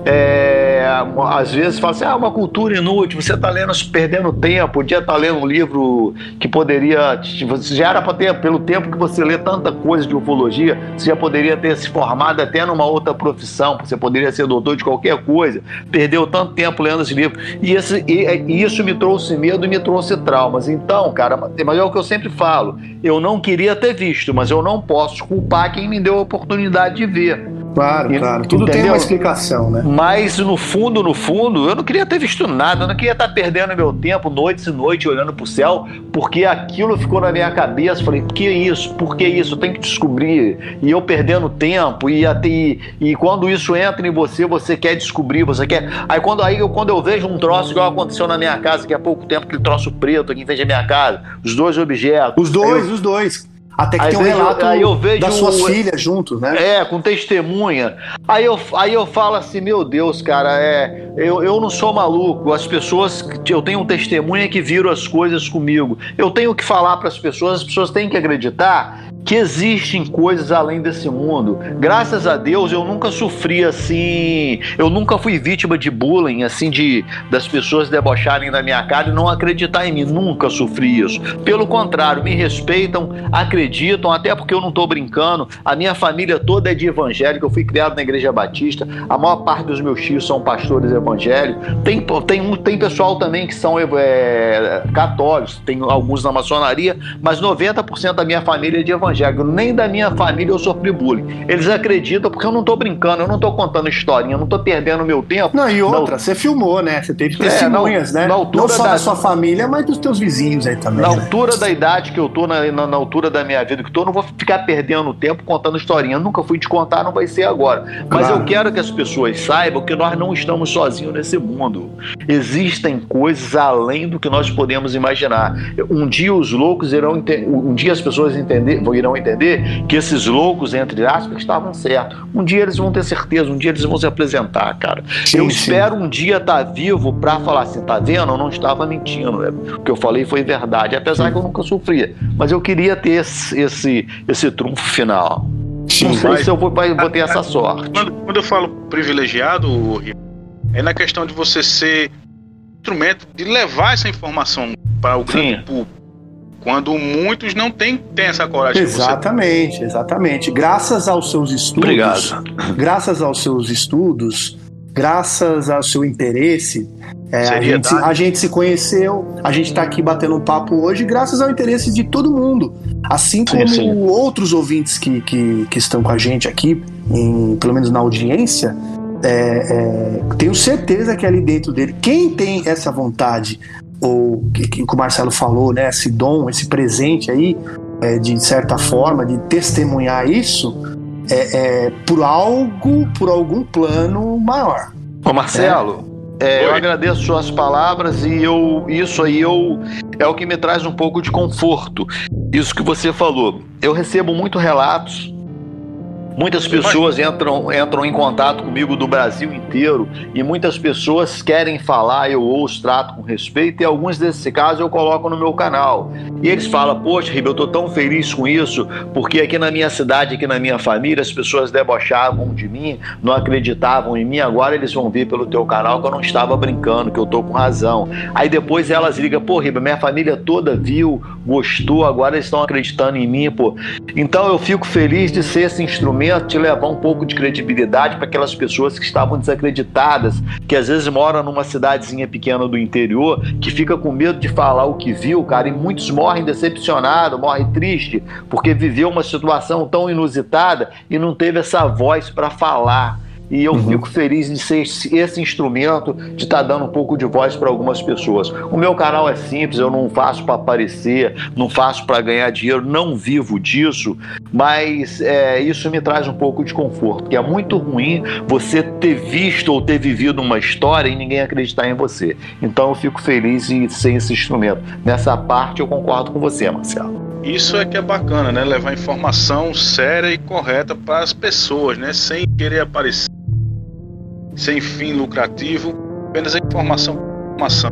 É, às vezes fala assim, ah, uma cultura inútil, você está lendo, perdendo tempo, podia estar tá lendo um livro que poderia, já era para ter, pelo tempo que você lê tanta coisa de ufologia, você já poderia ter se formado até numa outra profissão, você poderia ser doutor de qualquer coisa, perdeu tanto tempo lendo esse livro, e, esse, e isso me trouxe medo e me trouxe traumas. Então, cara, mas é o que eu sempre falo, eu não queria ter visto, mas eu não posso culpar quem me deu a oportunidade de ver. Claro, e, claro. Tudo entendeu? tem uma explicação, né? Mas no fundo, no fundo, eu não queria ter visto nada, eu não queria estar perdendo meu tempo noites e noites olhando para o céu, porque aquilo ficou na minha cabeça. Falei, que isso? Por que isso? Eu tenho que descobrir. E eu perdendo tempo, e, e, e quando isso entra em você, você quer descobrir, você quer. Aí quando, aí, eu, quando eu vejo um troço igual aconteceu na minha casa, que há pouco tempo, aquele troço preto aqui em frente à minha casa, os dois objetos. Os dois, eu, os dois. Até que aí tem um vejo, relato aí eu vejo das suas um, filhas juntos, né? É, com testemunha. Aí eu, aí eu falo assim, meu Deus, cara, é, eu, eu não sou maluco. As pessoas, eu tenho um testemunha que viram as coisas comigo. Eu tenho que falar para as pessoas, as pessoas têm que acreditar que existem coisas além desse mundo. Graças a Deus eu nunca sofri assim, eu nunca fui vítima de bullying, assim, de das pessoas debocharem da minha cara e não acreditar em mim. Nunca sofri isso. Pelo contrário, me respeitam, acreditam, até porque eu não estou brincando. A minha família toda é de evangélico, eu fui criado na igreja batista, a maior parte dos meus tios são pastores evangélicos. Tem, tem, tem pessoal também que são é, católicos, tem alguns na maçonaria, mas 90% da minha família é de evangélico evangélico, nem da minha família eu sofri bullying. Eles acreditam porque eu não tô brincando, eu não tô contando historinha, eu não tô perdendo meu tempo. Não, e outra, você filmou, né? Você teve testemunhas, é, na, né? Na altura não só da, da sua família, mas dos teus vizinhos aí também. Na né? altura da idade que eu tô, na, na, na, altura da minha vida que eu tô, eu não vou ficar perdendo tempo contando historinha. Eu nunca fui te contar, não vai ser agora. Mas claro. eu quero que as pessoas saibam que nós não estamos sozinhos nesse mundo. Existem coisas além do que nós podemos imaginar. Um dia os loucos irão um dia as pessoas entender, irão entender que esses loucos, entre aspas, estavam certos. Um dia eles vão ter certeza, um dia eles vão se apresentar, cara. Sim, eu sim. espero um dia estar tá vivo para falar assim, tá vendo? Eu não estava mentindo. Né? O que eu falei foi verdade, apesar sim. que eu nunca sofria. Mas eu queria ter esse, esse, esse trunfo final. Sim, não sei mas... se eu vou, vou ter essa sorte. Quando, quando eu falo privilegiado, é na questão de você ser instrumento de levar essa informação para o grande público quando muitos não têm, têm essa coragem. Exatamente, exatamente. Graças aos seus estudos. Obrigado. Graças aos seus estudos, graças ao seu interesse, é, a, gente, a, gente, se conheceu, a gente está aqui batendo um papo hoje graças ao interesse de todo mundo. Assim como sim, sim. outros ouvintes que, que, que, estão com a gente aqui, em, pelo menos na audiência, é, é, tenho certeza que ali dentro dele, quem tem essa vontade ou que, que, o Marcelo falou, né, esse dom, esse presente aí, é, de certa forma, de testemunhar isso, é, é, por algo, por algum plano maior. Ô Marcelo, é, eu agradeço suas palavras e eu, isso aí eu, é o que me traz um pouco de conforto. Isso que você falou. Eu recebo muito relatos Muitas pessoas entram, entram em contato comigo do Brasil inteiro e muitas pessoas querem falar, eu ouço, trato com respeito e alguns desses casos eu coloco no meu canal. E eles falam, poxa, Ribeiro, eu tô tão feliz com isso, porque aqui na minha cidade, aqui na minha família, as pessoas debochavam de mim, não acreditavam em mim, agora eles vão ver pelo teu canal que eu não estava brincando, que eu tô com razão. Aí depois elas ligam, pô, Ribeiro, minha família toda viu, gostou, agora eles estão acreditando em mim, pô. Então eu fico feliz de ser esse instrumento te levar um pouco de credibilidade para aquelas pessoas que estavam desacreditadas, que às vezes moram numa cidadezinha pequena do interior, que fica com medo de falar o que viu, cara, e muitos morrem decepcionados, morrem triste, porque viveu uma situação tão inusitada e não teve essa voz para falar. E eu uhum. fico feliz de ser esse instrumento, de estar tá dando um pouco de voz para algumas pessoas. O meu canal é simples, eu não faço para aparecer, não faço para ganhar dinheiro, não vivo disso, mas é, isso me traz um pouco de conforto, porque é muito ruim você ter visto ou ter vivido uma história e ninguém acreditar em você. Então eu fico feliz em ser esse instrumento. Nessa parte eu concordo com você, Marcelo. Isso é que é bacana, né? Levar informação séria e correta para as pessoas, né? Sem querer aparecer sem fim lucrativo, apenas a informação. informação.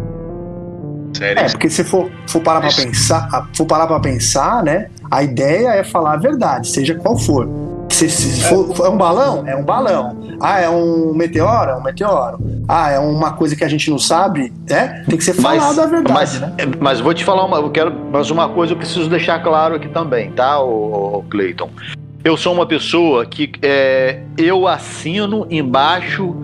Sério. É, porque se for, for parar para pensar, for parar para pensar, né? A ideia é falar a verdade, seja qual for. Se, se for, é um balão, é um balão. Ah, é um meteoro, é um meteoro. Ah, é uma coisa que a gente não sabe, é? Tem que ser falado a verdade, mas, né? Mas vou te falar uma, eu quero, mas uma coisa eu preciso deixar claro aqui também, tá, o Cleiton? Eu sou uma pessoa que é, eu assino embaixo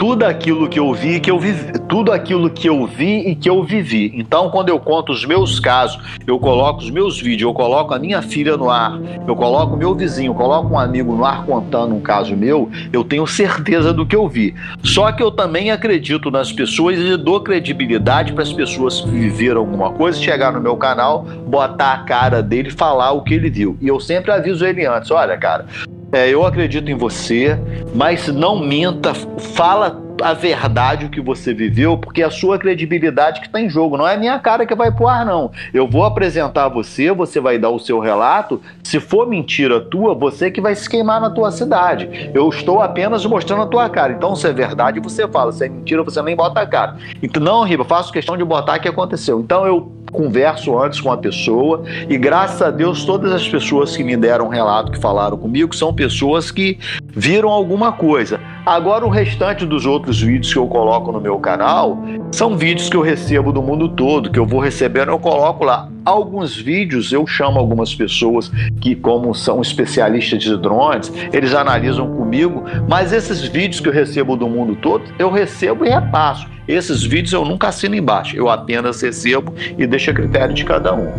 tudo aquilo que eu vi, que eu vivi, tudo aquilo que eu vi e que eu vivi. Então, quando eu conto os meus casos, eu coloco os meus vídeos, eu coloco a minha filha no ar, eu coloco o meu vizinho, eu coloco um amigo no ar contando um caso meu, eu tenho certeza do que eu vi. Só que eu também acredito nas pessoas e dou credibilidade para as pessoas que viveram alguma coisa, chegar no meu canal, botar a cara dele, falar o que ele viu. E eu sempre aviso ele antes, olha, cara, é, eu acredito em você, mas não minta, fala a verdade o que você viveu, porque é a sua credibilidade que está em jogo. Não é a minha cara que vai pro ar, não. Eu vou apresentar você, você vai dar o seu relato. Se for mentira tua, você que vai se queimar na tua cidade. Eu estou apenas mostrando a tua cara. Então, se é verdade, você fala. Se é mentira, você nem bota a cara. Então, não, Riba, faço questão de botar o que aconteceu. Então, eu converso antes com a pessoa e graças a Deus todas as pessoas que me deram um relato, que falaram comigo, são pessoas que viram alguma coisa. Agora o restante dos outros vídeos que eu coloco no meu canal são vídeos que eu recebo do mundo todo, que eu vou recebendo, eu coloco lá. Alguns vídeos eu chamo algumas pessoas que, como são especialistas de drones, eles analisam comigo, mas esses vídeos que eu recebo do mundo todo, eu recebo e repasso. Esses vídeos eu nunca assino embaixo, eu apenas recebo e deixo a critério de cada um.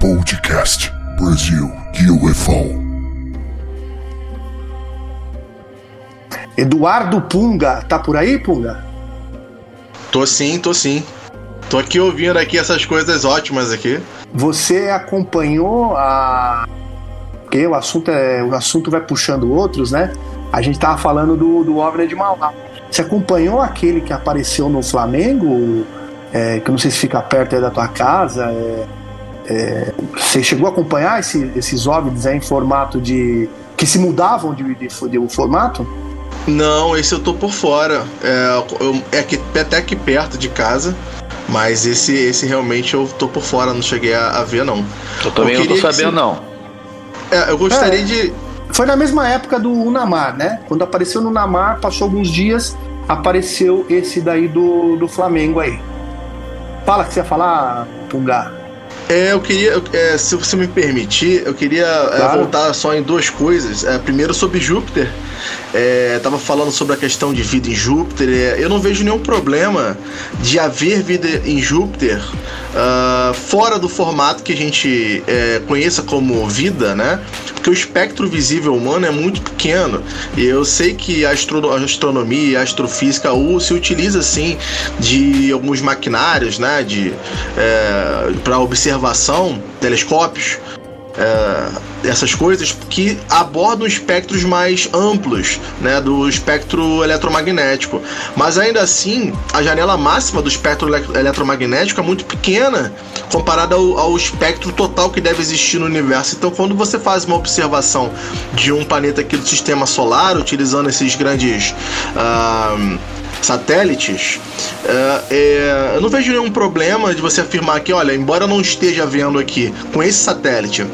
Podcast Brasil UFO. Eduardo Punga, tá por aí, Punga? Tô sim, tô sim. Tô aqui ouvindo aqui essas coisas ótimas aqui. Você acompanhou a. Porque o assunto, é... o assunto vai puxando outros, né? A gente tava falando do, do OVNI de Mauá. Você acompanhou aquele que apareceu no Flamengo? É, que eu não sei se fica perto da tua casa. É, é, você chegou a acompanhar esse, esses OVNIs em formato de. que se mudavam de, de, de, de formato? Não, esse eu tô por fora. É, eu, é aqui, até aqui perto de casa. Mas esse, esse realmente eu tô por fora, não cheguei a, a ver, não. Eu também eu não tô sabendo, se... não. É, eu gostaria é, de. Foi na mesma época do Unamar, né? Quando apareceu no Unamar, passou alguns dias, apareceu esse daí do, do Flamengo aí. Fala que você ia falar, Punga. É, eu queria, é, se você me permitir, eu queria é, claro. é, voltar só em duas coisas. É, primeiro sobre Júpiter. É, tava falando sobre a questão de vida em Júpiter. É, eu não vejo nenhum problema de haver vida em Júpiter uh, fora do formato que a gente é, conheça como vida, né? Porque o espectro visível humano é muito pequeno. E eu sei que a, astro a astronomia e a astrofísica se utiliza sim de alguns maquinários, né? De é, para observação, telescópios é, essas coisas que abordam espectros mais amplos né, do espectro eletromagnético. Mas ainda assim, a janela máxima do espectro eletromagnético é muito pequena comparada ao, ao, espectro total que deve existir no universo. Então, quando você faz uma observação de um planeta aqui do sistema solar, utilizando esses grandes. Uh, satélites, uh, é, eu não vejo nenhum problema de você afirmar que, olha, embora não esteja vendo aqui com esse satélite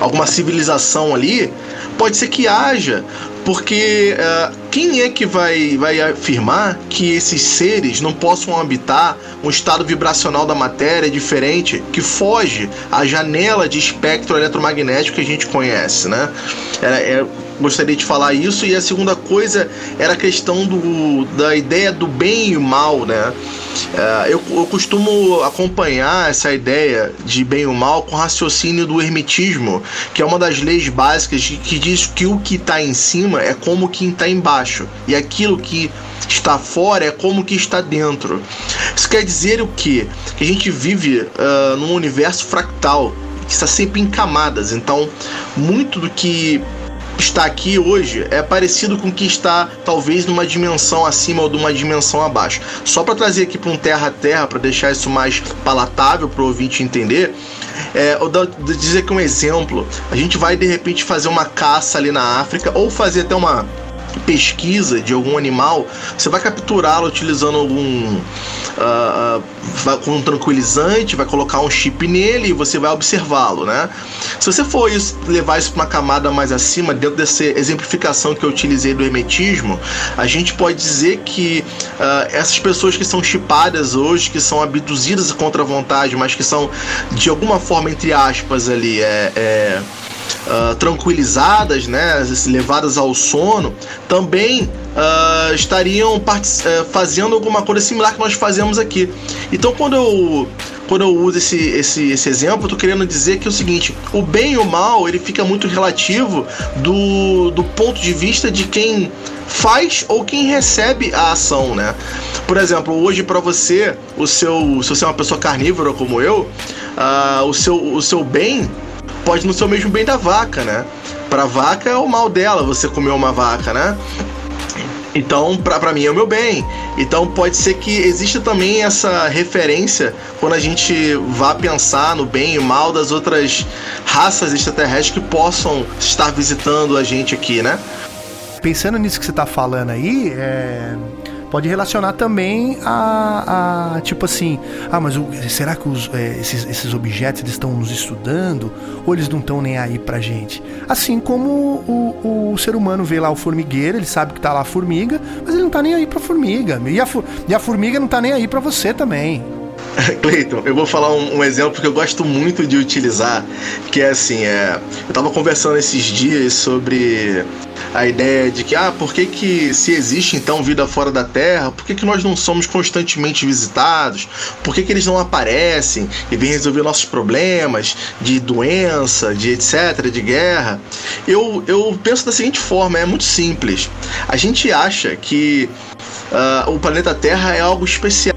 alguma civilização ali, pode ser que haja, porque uh, quem é que vai, vai afirmar que esses seres não possam habitar um estado vibracional da matéria diferente que foge à janela de espectro eletromagnético que a gente conhece, né? É, é, gostaria de falar isso. E a segunda coisa era a questão do, da ideia do bem e o mal, né? É, eu, eu costumo acompanhar essa ideia de bem e o mal com o raciocínio do hermetismo, que é uma das leis básicas que diz que o que está em cima é como quem está embaixo, e aquilo que está fora é como que está dentro. Isso quer dizer o quê? Que a gente vive uh, num universo fractal que está sempre em camadas. Então, muito do que está aqui hoje é parecido com o que está talvez numa dimensão acima ou de uma dimensão abaixo. Só para trazer aqui para um terra a terra, para deixar isso mais palatável para o ouvinte entender, é, eu vou dizer que um exemplo, a gente vai de repente fazer uma caça ali na África ou fazer até uma pesquisa de algum animal, você vai capturá-lo utilizando algum uh, com um tranquilizante, vai colocar um chip nele e você vai observá-lo, né? Se você for isso, levar isso para uma camada mais acima, dentro dessa exemplificação que eu utilizei do hermetismo, a gente pode dizer que uh, essas pessoas que são chipadas hoje, que são abduzidas contra a vontade, mas que são de alguma forma entre aspas ali é, é uh, tranquilizadas, né, levadas ao sono, também uh, estariam uh, fazendo alguma coisa similar que nós fazemos aqui. Então, quando eu quando eu uso esse, esse, esse exemplo, eu tô querendo dizer que é o seguinte: o bem e o mal ele fica muito relativo do, do ponto de vista de quem faz ou quem recebe a ação, né? Por exemplo, hoje para você, o seu, se você é uma pessoa carnívora como eu, uh, o, seu, o seu bem pode não ser o mesmo bem da vaca, né? Pra vaca é o mal dela você comer uma vaca, né? Então, para mim é o meu bem. Então, pode ser que exista também essa referência quando a gente vá pensar no bem e mal das outras raças extraterrestres que possam estar visitando a gente aqui, né? Pensando nisso que você tá falando aí, é pode relacionar também a, a tipo assim, ah, mas o, será que os, é, esses, esses objetos eles estão nos estudando ou eles não estão nem aí pra gente? Assim como o, o, ser humano vê lá o formigueiro, ele sabe que tá lá a formiga, mas ele não tá nem aí pra formiga. E a, e a formiga não tá nem aí pra você também. [laughs] Cleiton, eu vou falar um, um, exemplo que eu gosto muito de utilizar, que é assim, é, eu estava conversando esses dias sobre a ideia de que, ah, por que, que se existe então vida fora da Terra, por que, que nós não somos constantemente visitados? Por que, que eles não aparecem e vêm resolver nossos problemas de doença, de etc., de guerra? Eu, eu penso da seguinte forma, é muito simples. A gente acha que uh, o planeta Terra é algo especial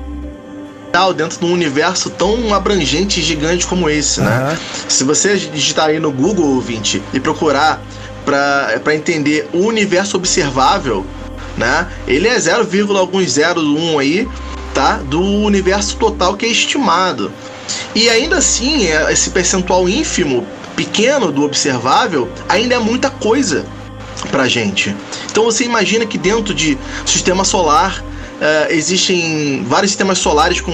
dentro de um universo tão abrangente e gigante como esse, uhum. né? Se você digitar aí no Google, ouvinte, e procurar para entender o universo observável, né? Ele é 0, alguns 01 aí, tá? Do universo total que é estimado. E ainda assim, é, esse percentual ínfimo, pequeno do observável, ainda é muita coisa pra gente. Então você imagina que dentro de sistema solar uh, existem vários sistemas solares com,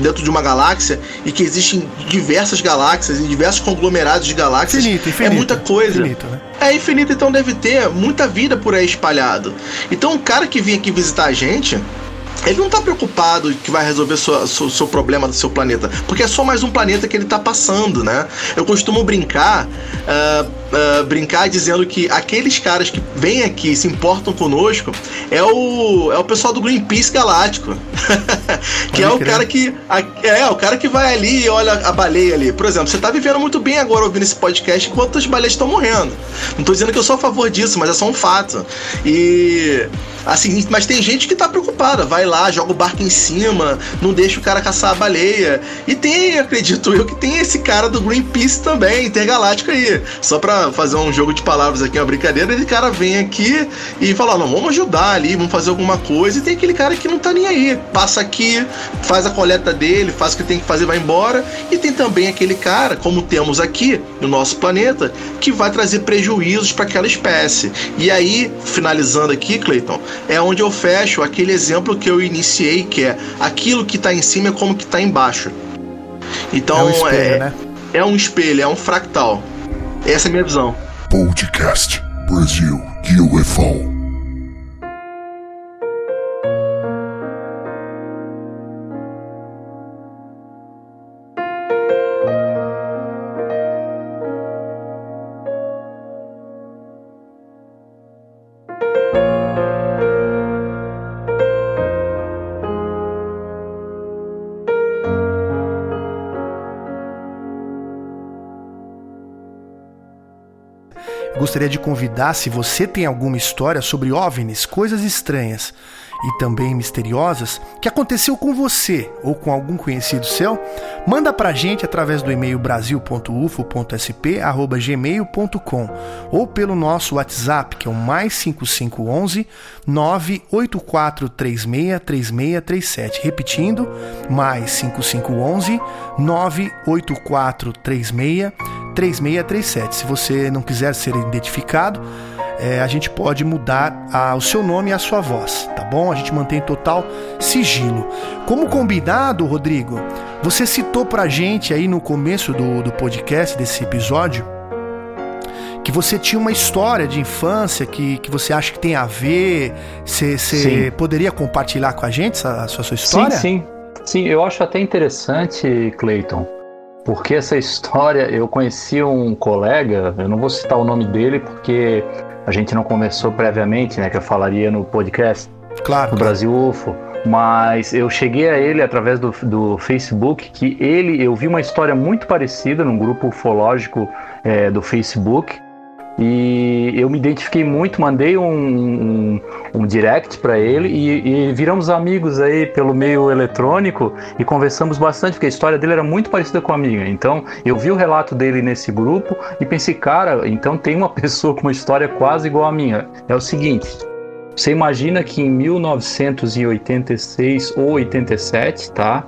dentro de uma galáxia e que existem diversas galáxias e diversos conglomerados de galáxias. Infinito, infinito, é muita coisa. Infinito, né? É infinito, então deve ter muita vida por aí espalhado. Então o cara que vem aqui visitar a gente, ele não está preocupado que vai resolver o seu problema do seu planeta, porque é só mais um planeta que ele está passando, né? Eu costumo brincar, uh, uh, brincar dizendo que aqueles caras que vêm aqui e se importam conosco é o, é o pessoal do Greenpeace Galáctico, [laughs] que é o cara que é o cara que vai ali e olha a baleia ali. Por exemplo, você está vivendo muito bem agora ouvindo esse podcast enquanto as baleias estão morrendo. Não estou dizendo que eu sou a favor disso, mas é só um fato. E Assim, mas tem gente que tá preocupada, vai lá, joga o barco em cima, não deixa o cara caçar a baleia. E tem, acredito eu, que tem esse cara do Greenpeace também, intergaláctico aí. Só pra fazer um jogo de palavras aqui, uma brincadeira, ele cara vem aqui e fala: não, vamos ajudar ali, vamos fazer alguma coisa. E tem aquele cara que não tá nem aí, passa aqui, faz a coleta dele, faz o que tem que fazer, vai embora. E tem também aquele cara, como temos aqui no nosso planeta, que vai trazer prejuízos para aquela espécie. E aí, finalizando aqui, Clayton, é onde eu fecho aquele exemplo que eu iniciei, que é aquilo que está em cima é como que está embaixo. Então é um espelho, é, né? é um espelho, é um fractal. Essa é a minha visão. Podcast Brasil UFO. Gostaria de convidar, se você tem alguma história sobre OVNIs, coisas estranhas e também misteriosas que aconteceu com você ou com algum conhecido seu, manda pra gente através do e-mail brasil.ufo.sp@gmail.com ou pelo nosso WhatsApp, que é o mais 5511 984363637. Repetindo, mais 5511 984363637. Se você não quiser ser identificado, é, a gente pode mudar a, o seu nome e a sua voz, tá bom? A gente mantém total sigilo. Como combinado, Rodrigo, você citou pra gente aí no começo do, do podcast, desse episódio, que você tinha uma história de infância que, que você acha que tem a ver. Você poderia compartilhar com a gente a, a sua, a sua história? Sim, sim. Sim, eu acho até interessante, Clayton, porque essa história eu conheci um colega, eu não vou citar o nome dele porque a gente não conversou previamente, né? Que eu falaria no podcast. Claro. No Brasil UFO. Mas eu cheguei a ele através do, do Facebook, que ele, eu vi uma história muito parecida num grupo ufológico é, do Facebook. E eu me identifiquei muito, mandei um, um, um direct para ele e, e, viramos amigos aí pelo meio eletrônico e conversamos bastante, porque a história dele era muito parecida com a minha. Então eu vi o relato dele nesse grupo e pensei, cara, então tem uma [laughs] pessoa com uma história quase igual à minha. É o seguinte. Você imagina que em 1986 ou 87, tá?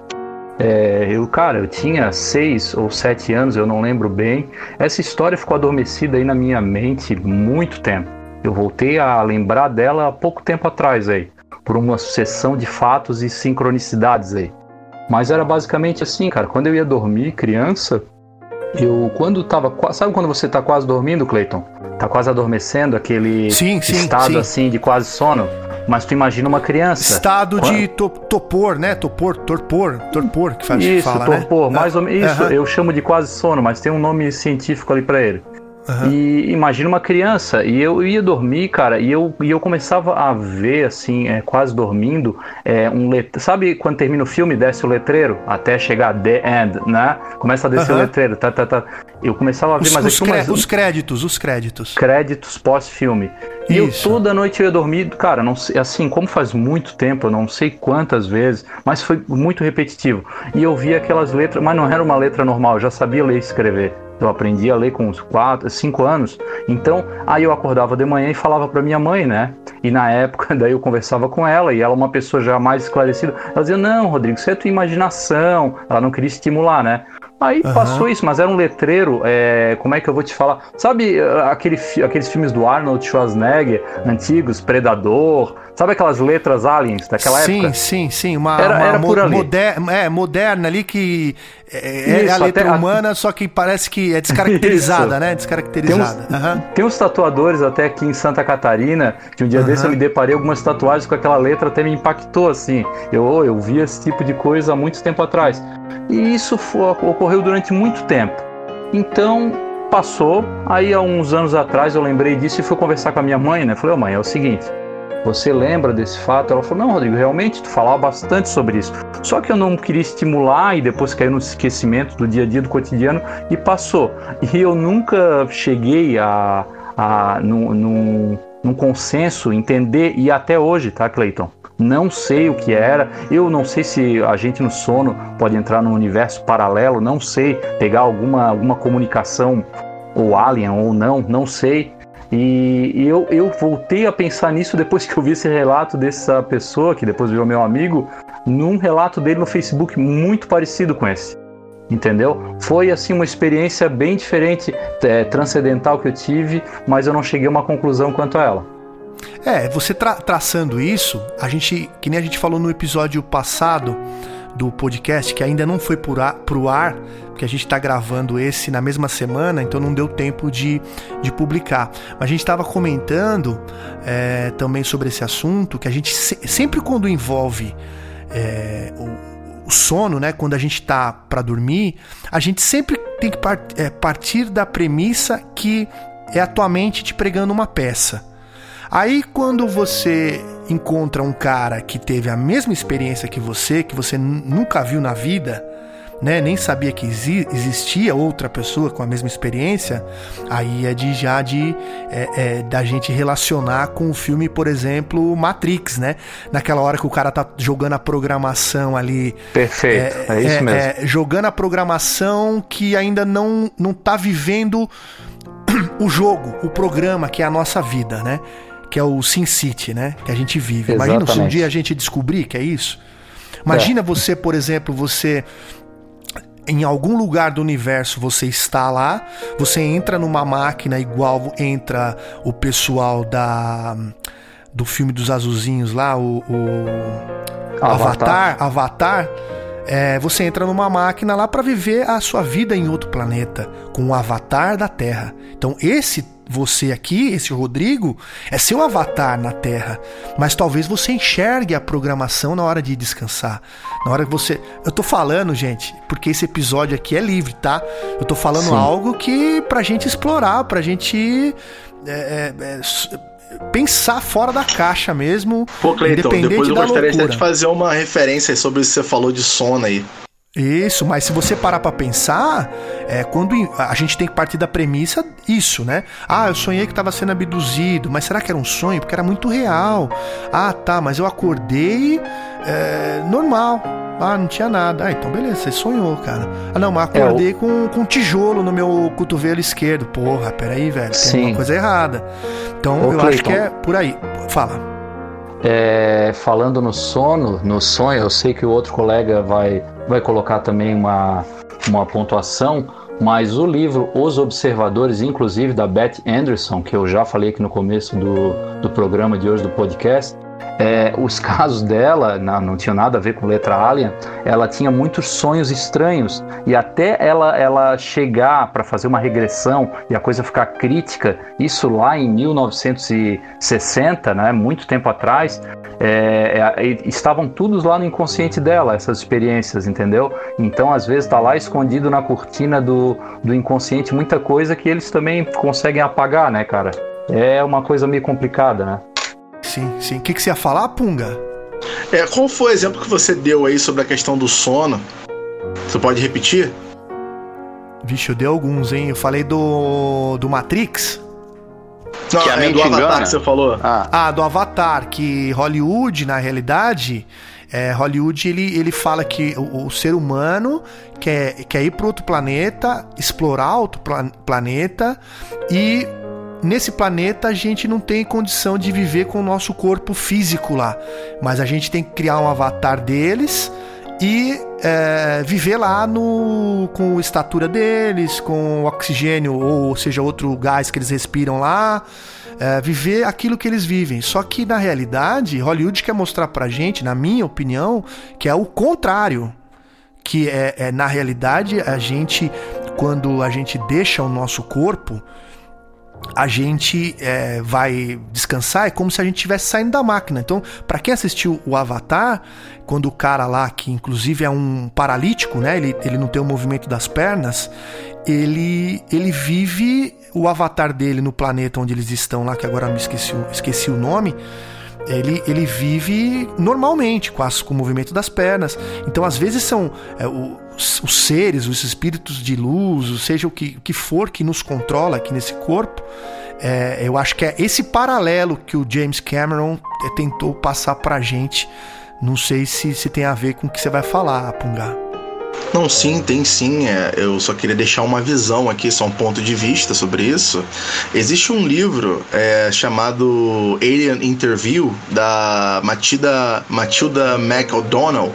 É, eu, cara, eu tinha seis ou sete anos, eu não lembro bem. Essa história ficou adormecida aí na minha mente muito tempo. Eu voltei a lembrar dela há pouco tempo atrás aí, por uma sucessão de fatos e sincronicidades aí. Mas era basicamente assim, cara. Quando eu ia dormir, criança, eu quando tava, sabe quando você tá quase dormindo, Clayton? Tá quase adormecendo, aquele sim, sim, estado sim. assim de quase sono. Mas tu imagina uma criança. Estado de to, topor, né? Topor, torpor, torpor, que faz Isso, fala, torpor, né? mais ou menos. Isso, eu chamo de quase sono, mas tem um nome científico ali pra ele. Aham. E imagina uma criança, e eu ia dormir, cara, e eu, e eu começava a ver, assim, é, quase dormindo, é, um let... sabe quando termina o filme, desce o letreiro, até chegar The End, né? Começa a descer Aham. o letreiro, tá, tá, tá. Eu começava a ver, Os, mas os, mas- os créditos, os créditos. créditos pós-filme. E eu toda noite eu ia dormir, cara, não sei, assim, como faz muito tempo, eu não sei quantas vezes, mas foi muito repetitivo. E eu via aquelas letras, mas não era uma letra normal, eu já sabia ler e escrever. Eu aprendi a ler com uns 4, 5 anos. Então, aí eu acordava de manhã e falava pra minha mãe, né? E na época, [laughs] daí eu conversava com ela, e ela, uma pessoa já mais esclarecida, ela dizia: Não, Rodrigo, isso é tua imaginação. Ela não queria estimular, né? Aí Aham. passou isso, mas era um letreiro, é, como é que eu vou te falar? Sabe eh, aquele, aqueles filmes do Arnold Schwarzenegger, antigos, Predador? Sabe aquelas letras aliens daquela sim, época? sim, sim. Uma, Era- uma era ali. moder- é, moderna ali que é, é Isso, a letra até a- humana, só que parece que é descaracterizada, [laughs] Isso. né? Tem Descaracterizada. uns, Aham. tem uns tatuadores até aqui em Santa Catarina, que um dia Aham. desse eu me deparei algumas tatuagens com aquela letra, até me impactou assim. Eu, eu vi esse tipo de coisa há muito tempo atrás. E isso fo- ocorreu durante muito tempo. Então passou, aí há uns anos atrás eu lembrei disso e fui conversar com a minha mãe, né? Falei, ô mãe, é o seguinte. Você lembra desse fato? Ela falou: Não, Rodrigo, realmente tu falava bastante sobre isso. Só que eu não queria estimular e depois caiu no esquecimento do dia a dia, do cotidiano e passou. E eu nunca cheguei a, a num, num, num consenso, entender, e até hoje, tá, Cleiton? Não sei o que era, eu não sei se a gente no sono pode entrar num universo paralelo, não sei, pegar alguma, alguma comunicação ou alien ou não, não sei. E, eu, eu voltei a pensar nisso depois que eu vi esse relato dessa pessoa, que depois virou meu amigo, num relato dele no Facebook muito parecido com esse. Entendeu? Foi assim uma experiência bem diferente, é, transcendental que eu tive, mas eu não cheguei a uma conclusão quanto a ela. É, você tra- traçando isso, a gente, que nem a gente falou no episódio passado do podcast, que ainda não foi pro ar, pro ar porque a gente tá gravando esse na mesma semana, então não deu tempo de, de publicar. Mas a gente estava comentando é, também sobre esse assunto, que a gente se- sempre quando envolve é, o, o sono, né, quando a gente tá para dormir, a gente sempre tem que par- é, partir da premissa que é a tua mente te pregando uma peça. Aí quando você encontra um cara que teve a mesma experiência que você, que você nunca viu na vida, né, nem sabia que exi- existia outra pessoa com a mesma experiência, aí é de já de é, é, da gente relacionar com o filme, por exemplo, Matrix, né? Naquela hora que o cara tá jogando a programação ali Perfeito, é, isso mesmo. é, jogando a programação que ainda não, não tá vivendo [clears throat] o jogo, o programa que é a nossa vida, né? Que é o Sin City, né? Que a gente vive. Imagina se um Exatamente. dia a gente descobrir que é isso. Imagina você, por exemplo, você em algum lugar do universo você está lá, você entra numa máquina igual entra o pessoal da do filme dos azulzinhos lá, o, o Avatar, Avatar, é, você entra numa máquina lá para viver a sua vida em outro planeta, com o avatar da Terra. Então, esse você aqui, esse Rodrigo, é seu avatar na Terra. Mas talvez você enxergue a programação na hora de descansar. Na hora que você. Eu tô falando, gente, porque esse episódio aqui é livre, tá? Eu tô falando Sim. algo que pra gente explorar, pra gente. é, é, é, pensar fora da caixa mesmo. Pô, Cleiton, independente depois eu da gostaria até loucura. de fazer uma referência sobre o que você falou de sono aí. Isso, mas se você parar pra pensar, é quando a gente tem que partir da premissa isso, né? Ah, eu sonhei que tava sendo abduzido, mas será que era um sonho? Porque era muito real. Ah, tá, mas eu acordei é, normal. Ah, não tinha nada. Ah, então beleza, você sonhou, cara. Ah, não, mas É, acordei com, com um tijolo no meu cotovelo esquerdo. Porra, peraí, velho, tem Sim. alguma coisa errada. Então Ô, eu acho Cleiton. que é por aí. Fala. É, falando no sono, no sonho, eu sei que o outro colega vai, vai colocar também uma, uma pontuação, mas o livro Os Observadores, inclusive da Beth Anderson, que eu já falei aqui no começo do, do programa de hoje do podcast, é, os casos dela não, não tinham nada a ver com letra alien, ela tinha muitos sonhos estranhos e até ela, ela chegar para fazer uma regressão e a coisa ficar crítica, isso lá em 1960, né, muito tempo atrás, é, é, estavam todos lá no inconsciente dela, essas experiências, entendeu? Então, às vezes, está lá escondido na cortina do, do inconsciente muita coisa que eles também conseguem apagar, né, cara? É uma coisa meio complicada, né? Sim, sim. O que, que você ia falar, Punga? É, qual foi o exemplo que você deu aí sobre a questão do sono? Você pode repetir? Vixe, eu dei alguns, hein? Eu falei do, do Matrix. Não, Que a é mente do Avatar engana. que você falou. Ah, Ah, do Avatar, que Hollywood, na realidade, é, Hollywood ele, ele fala que o, o ser humano quer, quer ir para outro planeta, explorar outro pla- planeta e nesse planeta a gente não tem condição de viver com o nosso corpo físico lá, mas a gente tem que criar um avatar deles e é, viver lá no com a estatura deles, com oxigênio ou seja outro gás que eles respiram lá, é, viver aquilo que eles vivem. Só que na realidade, Hollywood quer mostrar pra gente, na minha opinião, que é o contrário. Que é, é na realidade a gente, quando a gente deixa o nosso corpo, a gente é, vai descansar, é como se a gente estivesse saindo da máquina. Então, para quem assistiu o Avatar, quando o cara lá, que inclusive é um paralítico, né? Ele, ele não tem o movimento das pernas, ele, ele vive o avatar dele no planeta onde eles estão lá, que agora me esqueci, esqueci o nome. Ele, ele vive normalmente, com, com o movimento das pernas. Então, às vezes, são é, o- os, seres, os espíritos de luz, ou seja o que, o que for que nos controla aqui nesse corpo. é, eu acho que é esse paralelo que o James Cameron é, tentou passar pra gente. Não sei se, se tem a ver com o que você vai falar, Punga. Não, sim, tem sim. É, eu só queria deixar uma visão aqui, só um ponto de vista sobre isso. Existe um livro é, chamado Alien Interview, da Matilda, Matilda McO'Donnell.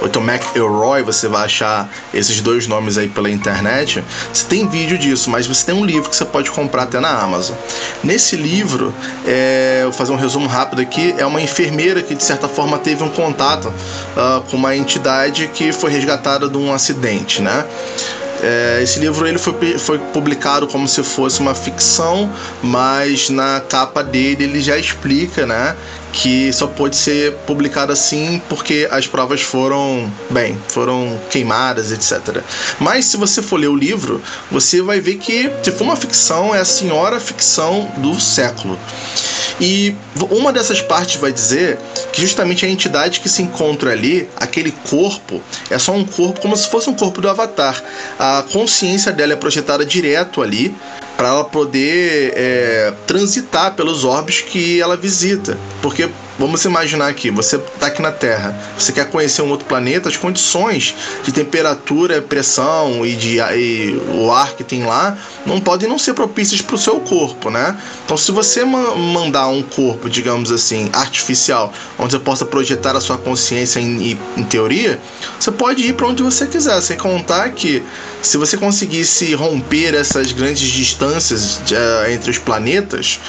Ou então McElroy, você vai achar esses dois nomes aí pela internet. Você tem vídeo disso, mas você tem um livro que você pode comprar até na Amazon. Nesse livro, é, vou fazer um resumo rápido aqui, é uma enfermeira que de certa forma teve um contato ah, com uma entidade que foi resgatada de um acidente, né? É, esse livro ele foi, foi publicado como se fosse uma ficção, mas na capa dele ele já explica, né, que só pode ser publicado assim porque as provas foram, bem, foram queimadas, etc. Mas se você for ler o livro, você vai ver que se for uma ficção, é a senhora ficção do século. E uma dessas partes vai dizer que justamente a entidade que se encontra ali, aquele corpo, é só um corpo como se fosse um corpo do Avatar. A consciência dela é projetada direto ali para ela poder é, transitar pelos orbes que ela visita. Porque vamos imaginar aqui, você está aqui na Terra, você quer conhecer um outro planeta, as condições de temperatura, pressão e de e o ar que tem lá não podem não ser propícias para o seu corpo, né? Então, se você ma mandar um corpo, digamos assim, artificial, onde você possa projetar a sua consciência em, em teoria, você pode ir para onde você quiser, sem contar que se você conseguisse romper essas grandes distâncias de, uh, entre os planetas,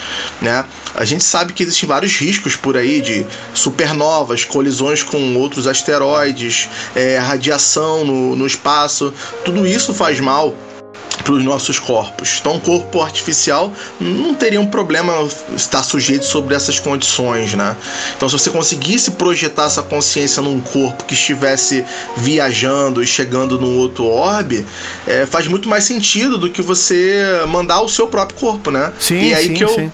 né? A gente sabe que existem vários riscos por aí de supernovas, colisões com outros asteroides, é, radiação no, no espaço. Tudo isso faz mal para os nossos corpos. Então, um corpo artificial não teria um problema estar sujeito sobre essas condições, né? Então, se você conseguisse projetar essa consciência num corpo que estivesse viajando e chegando num outro orbe, é, faz muito mais sentido do que você mandar o seu próprio corpo, né? Sim, e aí sim, que eu sim.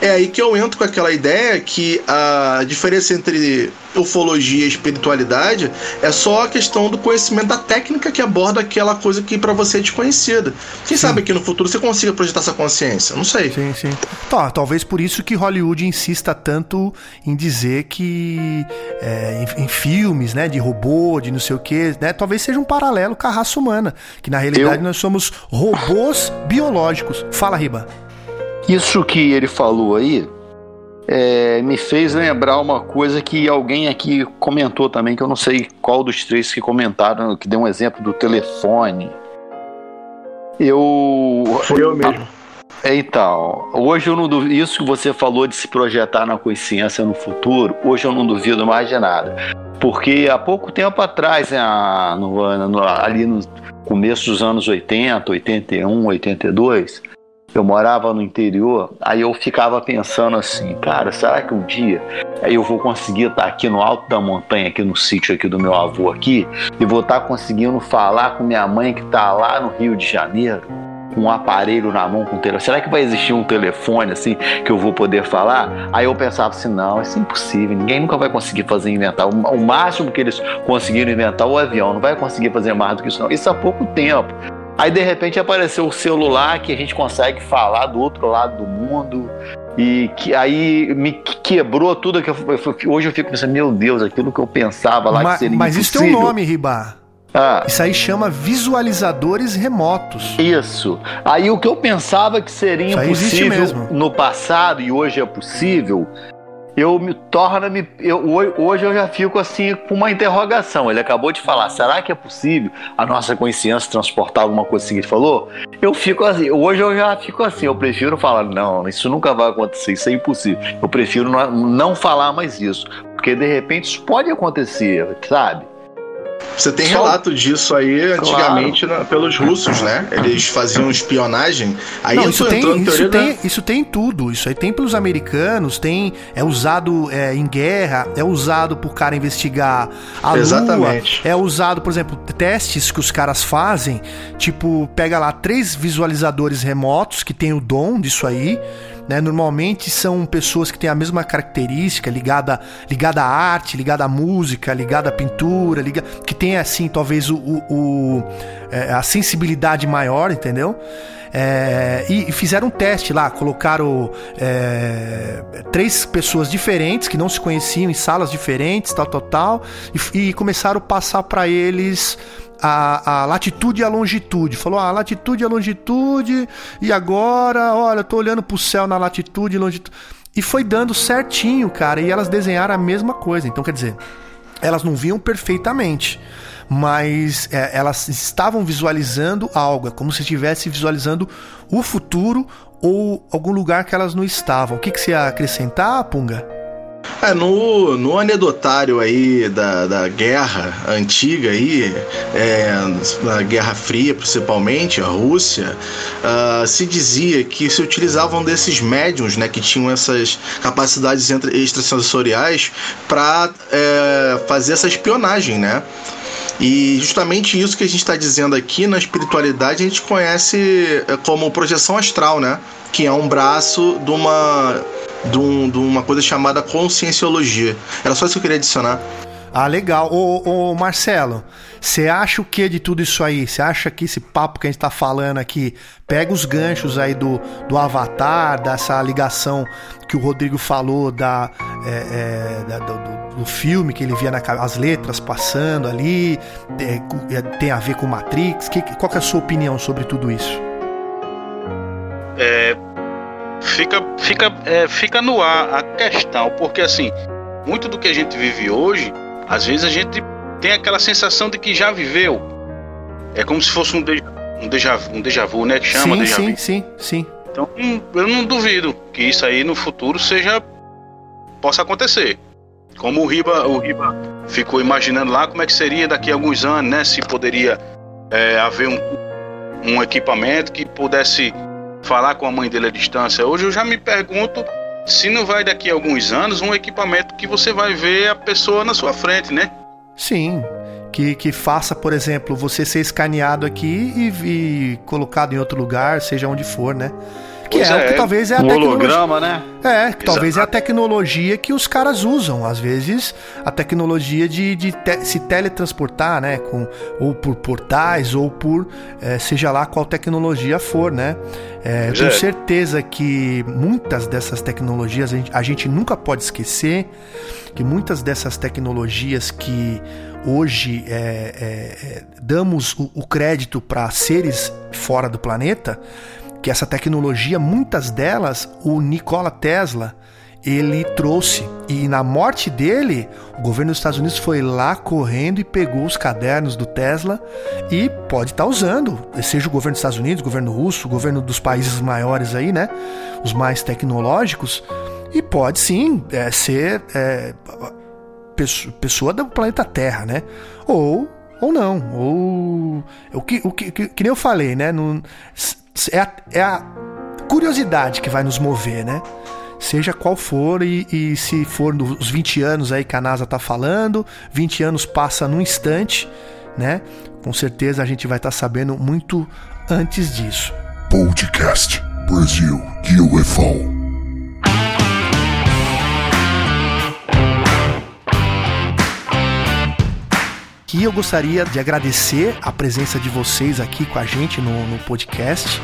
É aí que eu entro com aquela ideia que a diferença entre ufologia e espiritualidade é só a questão do conhecimento da técnica que aborda aquela coisa que para você é desconhecida. Quem sabe que no futuro você consiga projetar essa consciência? Não sei. Sim, sim. Tá, talvez por isso que Hollywood insista tanto em dizer que é, em, em filmes, né, de robô, de não sei o que, né, talvez seja um paralelo com a raça humana, que na realidade Eu- nós somos robôs biológicos. Fala, Riba. Isso que ele falou aí é, me fez lembrar uma coisa que alguém aqui comentou também, que eu não sei qual dos três que comentaram, que deu um exemplo do telefone. Eu. Foi eu mesmo. Então, hoje eu não duvido. Isso que você falou de se projetar na consciência no futuro, hoje eu não duvido mais de nada. Porque há pouco tempo atrás, né, no, no, ali no começo dos anos 80, 81, 82, eu morava no interior, aí eu ficava pensando assim, cara, será que um dia eu vou conseguir estar aqui no alto da montanha, aqui no sítio aqui do meu avô aqui, e vou estar conseguindo falar com minha mãe que está lá no Rio de Janeiro? com um aparelho na mão com um telefone. Será que vai existir um telefone assim que eu vou poder falar? Aí eu pensava assim, não, isso é impossível. Ninguém nunca vai conseguir fazer inventar. O, máximo que eles conseguiram inventar o avião, não vai conseguir fazer mais do que isso não. Isso há pouco tempo. Aí de repente apareceu o celular que a gente consegue falar do outro lado do mundo. E que aí me quebrou tudo que eu, hoje eu fico pensando, meu Deus, aquilo que eu pensava lá mas, que seria Mas impossível. isso tem um nome, Ribá. Ah. Isso aí chama visualizadores remotos. Isso. Aí o que eu pensava que seria impossível no passado e hoje é possível, eu me torna me eu, hoje eu já fico assim com uma interrogação. Ele acabou de falar, será que é possível a nossa consciência transportar alguma coisa assim que ele falou? Eu fico assim, hoje eu já fico assim, eu prefiro falar, não, isso nunca vai acontecer, isso é impossível. Eu prefiro não, não falar mais isso, porque de repente isso pode acontecer, sabe? Você tem relato disso aí antigamente claro. na, pelos russos, né? Eles faziam espionagem. Aí Não, isso, tem, isso, da... tem, isso tem tudo. Isso aí tem pelos americanos, tem é usado é, em guerra, é usado por cara investigar a Exatamente. lua, é usado, por exemplo, testes que os caras fazem, tipo, pega lá três visualizadores remotos que tem o dom disso aí, né? Normalmente são pessoas que têm a mesma característica, ligada, ligada à arte, ligada à música, ligada à pintura, liga, que tem assim talvez o, o, o é, a sensibilidade maior, entendeu? É, e, fizeram um teste lá, colocaram é, três pessoas diferentes que não se conheciam em salas diferentes, tal, tal, tal, e, e começaram a passar para eles a, a latitude e a longitude. Falou a latitude e a longitude, e agora, olha, eu tô olhando pro céu na latitude e longitude. E foi dando certinho, cara, e elas desenharam a mesma coisa. Então, quer dizer, elas não viam perfeitamente, mas é, elas estavam visualizando algo, é como se estivesse visualizando o futuro ou algum lugar que elas não estavam. O que, que você ia acrescentar, Punga? É, no, no anedotário aí da, da guerra antiga aí, é, na Guerra Fria principalmente, a Rússia, uh, se dizia que se utilizavam desses médiums, né, que tinham essas capacidades extrasensoriais para é, fazer essa espionagem, né? E justamente isso que a gente está dizendo aqui na espiritualidade a gente conhece é, como projeção astral, né? Que é um braço de uma de, um, de uma coisa chamada conscienciologia. Era só isso que eu queria adicionar. Ah, legal. Ô, ô Marcelo, você acha o que de tudo isso aí? Você acha que esse papo que a gente tá falando aqui pega os ganchos aí do, do Avatar, dessa ligação que o Rodrigo falou da, é, é, da do, do, filme que ele via na, as letras passando ali, é, é, tem a ver com Matrix? Que, qual que é a sua opinião sobre tudo isso? É, fica, fica, é, fica no ar a questão, porque assim, muito do que a gente vive hoje, às vezes a gente tem aquela sensação de que já viveu. É como se fosse um déjà, um déjà, um déjà vu, né? Que chama sim, déjà sim, vu. Sim, sim, Então, eu não duvido que isso aí no futuro seja possa acontecer. Como o Riba, o Riba ficou imaginando lá como é que seria daqui a alguns anos, né? Se poderia é, haver um, um equipamento que pudesse falar com a mãe dele à distância. Hoje eu já me pergunto se não vai daqui a alguns anos um equipamento que você vai ver a pessoa na sua frente, né? Sim. Que, que faça, por exemplo, você ser escaneado aqui e, e colocado em outro lugar, seja onde for, né? Que é, é, que talvez é a um holograma, né? É, que talvez é a tecnologia que os caras usam. Às vezes, a tecnologia de, de te se teletransportar, né? Com, ou por portais, ou por é, seja lá qual tecnologia for, né? É, eu tenho é. certeza que muitas dessas tecnologias a gente, a gente nunca pode esquecer que muitas dessas tecnologias que hoje é, é, é damos o, o crédito para seres fora do planeta que essa tecnologia, muitas delas, o Nikola Tesla, ele trouxe. E na morte dele, o governo dos Estados Unidos foi lá correndo e pegou os cadernos do Tesla e pode estar tá usando, seja o governo dos Estados Unidos, o governo russo, o governo dos países maiores aí, né? Os mais tecnológicos. E pode sim é, ser é, pessoa do planeta Terra, né? Ou ou não. Ou. O que, o que, que, que nem eu falei, né? No, é, a, é a curiosidade que vai nos mover, né? Seja qual for, e, e se for nos 20 anos aí que a NASA tá falando, 20 anos passa num instante, né? Com certeza a gente vai estar tá sabendo muito antes disso. Podcast Brasil UFO. Aqui eu gostaria de agradecer a presença de vocês aqui com a gente no, no podcast.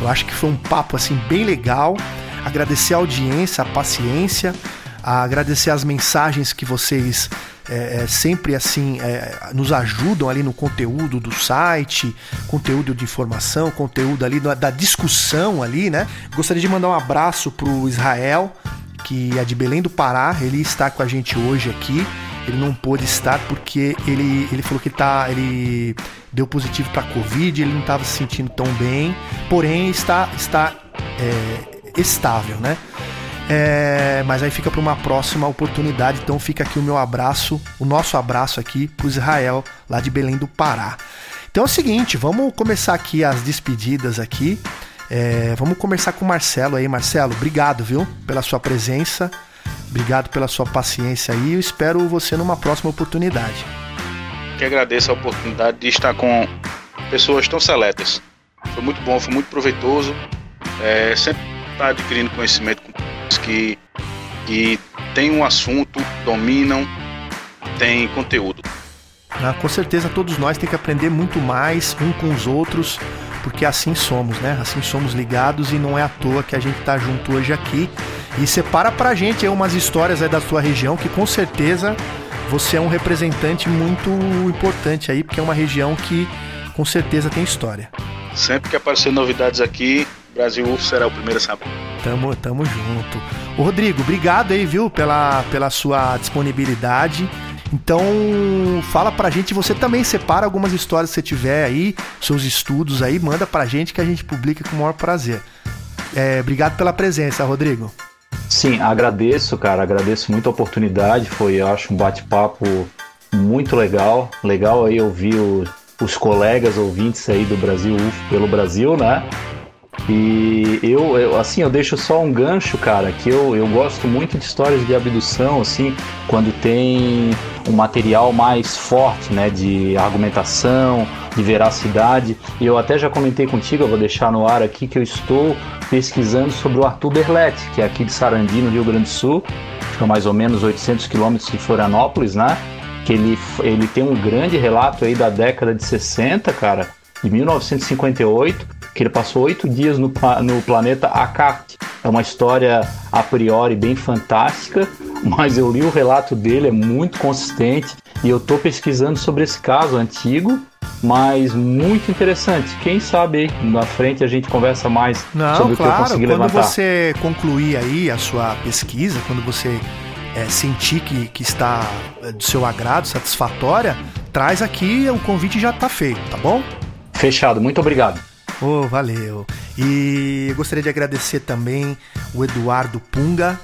Eu acho que foi um papo assim bem legal. Agradecer a audiência, a paciência, a agradecer as mensagens que vocês é, é, sempre assim é, nos ajudam ali no conteúdo do site, conteúdo de informação, conteúdo ali da discussão ali, né? Gostaria de mandar um abraço pro Israel, que é de Belém do Pará, ele está com a gente hoje aqui ele não pôde estar porque ele, ele falou que tá, ele deu positivo para Covid, ele não estava se sentindo tão bem, porém está, está é, estável, né? É, mas aí fica para uma próxima oportunidade, então fica aqui o meu abraço, o nosso abraço aqui para Israel, lá de Belém do Pará. Então é o seguinte, vamos começar aqui as despedidas aqui. É, vamos começar com o Marcelo aí. Marcelo, obrigado, viu, pela sua presença. Obrigado pela sua paciência aí. Eu espero você numa próxima oportunidade. Que agradeço a oportunidade de estar com pessoas tão seletas. Foi muito bom, foi muito proveitoso. É, sempre está adquirindo conhecimento com pessoas que, que têm um assunto, dominam, têm conteúdo. Ah, com certeza todos nós temos que aprender muito mais um com os outros, porque assim somos, né? Assim somos ligados e não é à toa que a gente está junto hoje aqui. E separa pra gente aí umas histórias aí da sua região que com certeza você é um representante muito importante aí, porque é uma região que com certeza tem história. Sempre que aparecer novidades aqui, Brasil será o primeiro a saber. Tamo, tamo junto. Ô Rodrigo, obrigado aí, viu, pela, pela sua disponibilidade. Então, fala pra gente, você também separa algumas histórias que você tiver aí, seus estudos aí, manda pra gente que a gente publica com o maior prazer. É, obrigado pela presença, Rodrigo. Sim, agradeço, cara. Agradeço muito a oportunidade. Foi, eu acho, um bate-papo muito legal. Legal aí ouvir o, os colegas ouvintes aí do Brasil UFO pelo Brasil, né? E eu, eu, assim, eu deixo só um gancho, cara, que eu, eu gosto muito de histórias de abdução, assim, quando tem um material mais forte, né, de argumentação, de veracidade. E eu até já comentei contigo, eu vou deixar no ar aqui, que eu estou pesquisando sobre o Arthur Berletti, que é aqui de Sarandi, no Rio Grande do Sul, fica mais ou menos 800 quilômetros de Florianópolis, né? Que ele, ele tem um grande relato aí da década de 60, cara, de 1958, que ele passou oito dias no, no planeta Akart. É uma história a priori bem fantástica, [laughs] mas eu li o relato dele, é muito consistente, e eu estou pesquisando sobre esse caso antigo mas muito interessante. Quem sabe aí, na frente a gente conversa mais Não, sobre claro, o que eu consegui quando levantar. Quando você concluir aí a sua pesquisa, quando você é, sentir que, que está é, do seu agrado, satisfatória, traz aqui, o convite já está feito, tá bom? Fechado, muito obrigado. Oh, valeu. E gostaria de agradecer também o Eduardo Punga.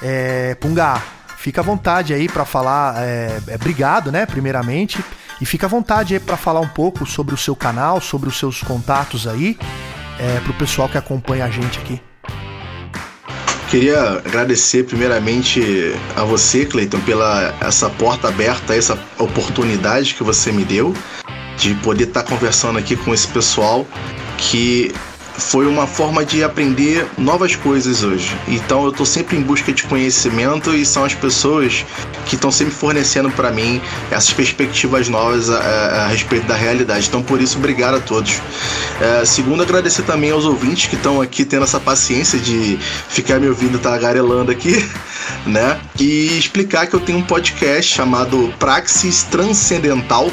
É, Punga, fica à vontade aí para falar. É, é, obrigado, né? Primeiramente e fica à vontade aí para falar um pouco sobre o seu canal, sobre os seus contatos aí, é, para o pessoal que acompanha a gente aqui. Queria agradecer primeiramente a você, Cleiton, pela essa porta aberta, essa oportunidade que você me deu de poder estar conversando aqui com esse pessoal que foi uma forma de aprender novas coisas hoje. Então eu estou sempre em busca de conhecimento e são as pessoas que estão sempre fornecendo para mim essas perspectivas novas a, a, a, respeito da realidade. Então por isso, obrigado a todos. É, segundo, agradecer também aos ouvintes que estão aqui tendo essa paciência de ficar me ouvindo tagarelando aqui, [laughs] né? E explicar que eu tenho um podcast chamado Praxis Transcendental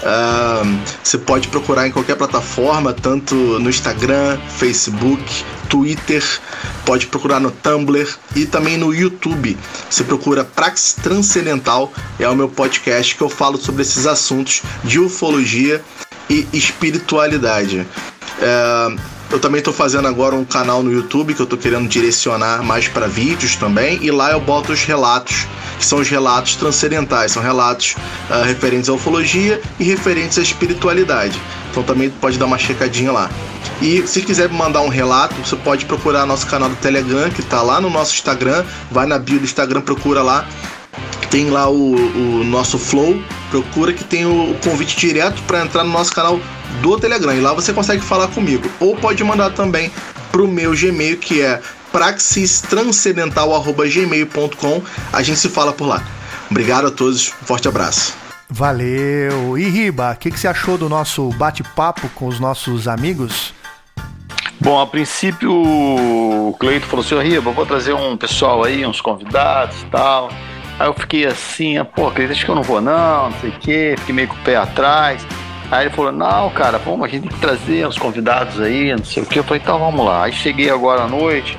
Uh, você pode procurar em qualquer plataforma, tanto no Instagram, Facebook, Twitter, pode procurar no Tumblr e também no YouTube. Você procura Praxis Transcendental, é o meu podcast que eu falo sobre esses assuntos de ufologia e espiritualidade. Uh, eu também estou fazendo agora um canal no YouTube que eu estou querendo direcionar mais para vídeos também, e lá eu boto os relatos, que são os relatos transcendentais, são relatos uh, referentes à ufologia e referentes à espiritualidade. Então também pode dar uma checadinha lá. E se quiser mandar um relato, você pode procurar nosso canal do Telegram, que está lá no nosso Instagram, vai na bio do Instagram, procura lá. Tem lá o, o nosso Flow, procura que tem o, o convite direto para entrar no nosso canal do Telegram. E lá você consegue falar comigo. Ou pode mandar também pro meu Gmail, que é praxistranscendental.gmail.com. A gente se fala por lá. Obrigado a todos, um forte abraço. Valeu! E Riba, o que, que você achou do nosso bate-papo com os nossos amigos? Bom, a princípio o Cleito falou assim, Riba, vou trazer um pessoal aí, uns convidados e tal. Aí eu fiquei assim, pô, Cleito, acho que eu não vou não, não sei o quê, fiquei meio com o pé atrás. Aí ele falou, não, cara, vamos, a gente tem que trazer os convidados aí, não sei o que. Eu falei, então vamos lá. Aí cheguei agora à noite,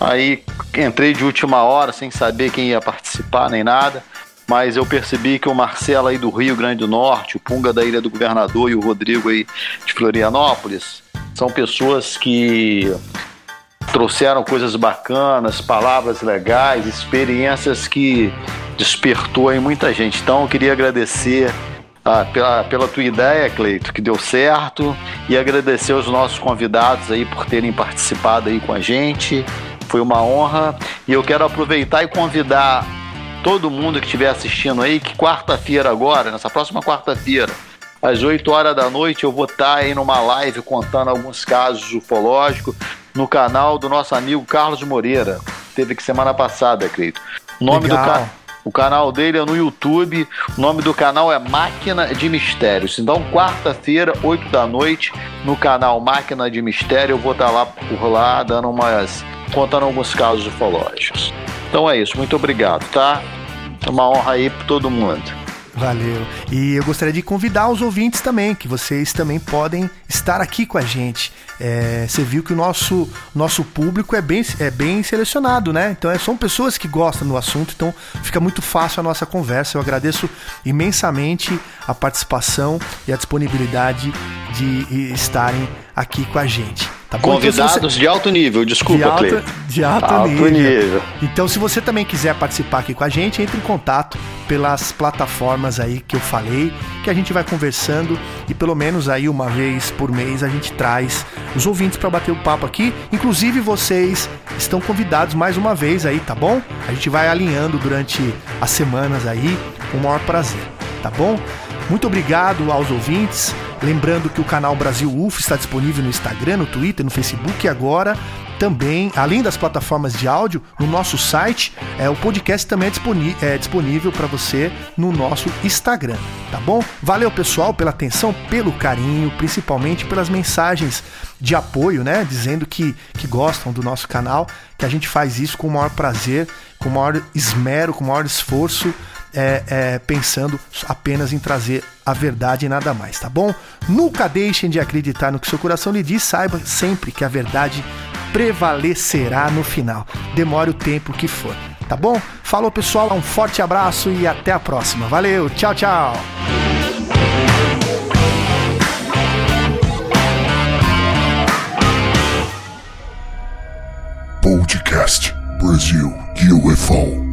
aí entrei de última hora, sem saber quem ia participar nem nada. Mas eu percebi que o Marcelo aí do Rio Grande do Norte, o Punga da Ilha do Governador e o Rodrigo aí de Florianópolis são pessoas que trouxeram coisas bacanas, palavras legais, experiências que despertou aí muita gente. Então eu queria agradecer ah, pela, pela tua ideia, Cleito, que deu certo, e agradecer aos nossos convidados aí por terem participado aí com a gente. Foi uma honra. E eu quero aproveitar e convidar todo mundo que estiver assistindo aí que quarta-feira agora, nessa próxima quarta-feira, às 8 horas da noite, eu vou estar aí numa live contando alguns casos ufológicos no canal do nosso amigo Carlos Moreira. Teve que semana passada, Cleito. O nome Legal. do canal o canal dele é no YouTube. O nome do canal é Máquina de Mistérios. Então, quarta-feira, 8 da noite, no canal Máquina de Mistério, eu vou estar lá por lá, dando umas. contando alguns casos ufológicos. Então é isso, muito obrigado, tá? É uma honra aí para todo mundo. Valeu. E eu gostaria de convidar os ouvintes também, que vocês também podem estar aqui com a gente. É, você viu que o nosso, nosso público é bem, é bem selecionado, né? Então é, são pessoas que gostam do assunto, então fica muito fácil a nossa conversa. Eu agradeço imensamente a participação e a disponibilidade de estarem aqui com a gente. Tá Convidados então, você... de alto nível, desculpa, de alto, de alto, alto nível. nível. Então, se você também quiser participar aqui com a gente, entre em contato pelas plataformas aí que eu falei, que a gente vai conversando e pelo menos aí uma vez por mês a gente traz os ouvintes para bater o papo aqui. Inclusive, vocês estão convidados mais uma vez aí, tá bom? A gente vai alinhando durante as semanas aí com o maior prazer, tá bom? Muito obrigado aos ouvintes. Lembrando que o canal Brasil UF está disponível no Instagram, no Twitter, no Facebook e agora também, além das plataformas de áudio, no nosso site, é, o podcast também é disponível, é disponível para você no nosso Instagram, tá bom? Valeu, pessoal, pela atenção, pelo carinho, principalmente pelas mensagens de apoio, né? Dizendo que, que gostam do nosso canal, que a gente faz isso com o maior prazer, com o maior esmero, com o maior esforço é, é, pensando apenas em trazer a verdade e nada mais, tá bom? Nunca deixem de acreditar no que seu coração lhe diz, saiba sempre que a verdade prevalecerá no final, demore o tempo que for, tá bom? Falou pessoal, um forte abraço e até a próxima. Valeu, tchau, tchau! Podcast Brasil UFO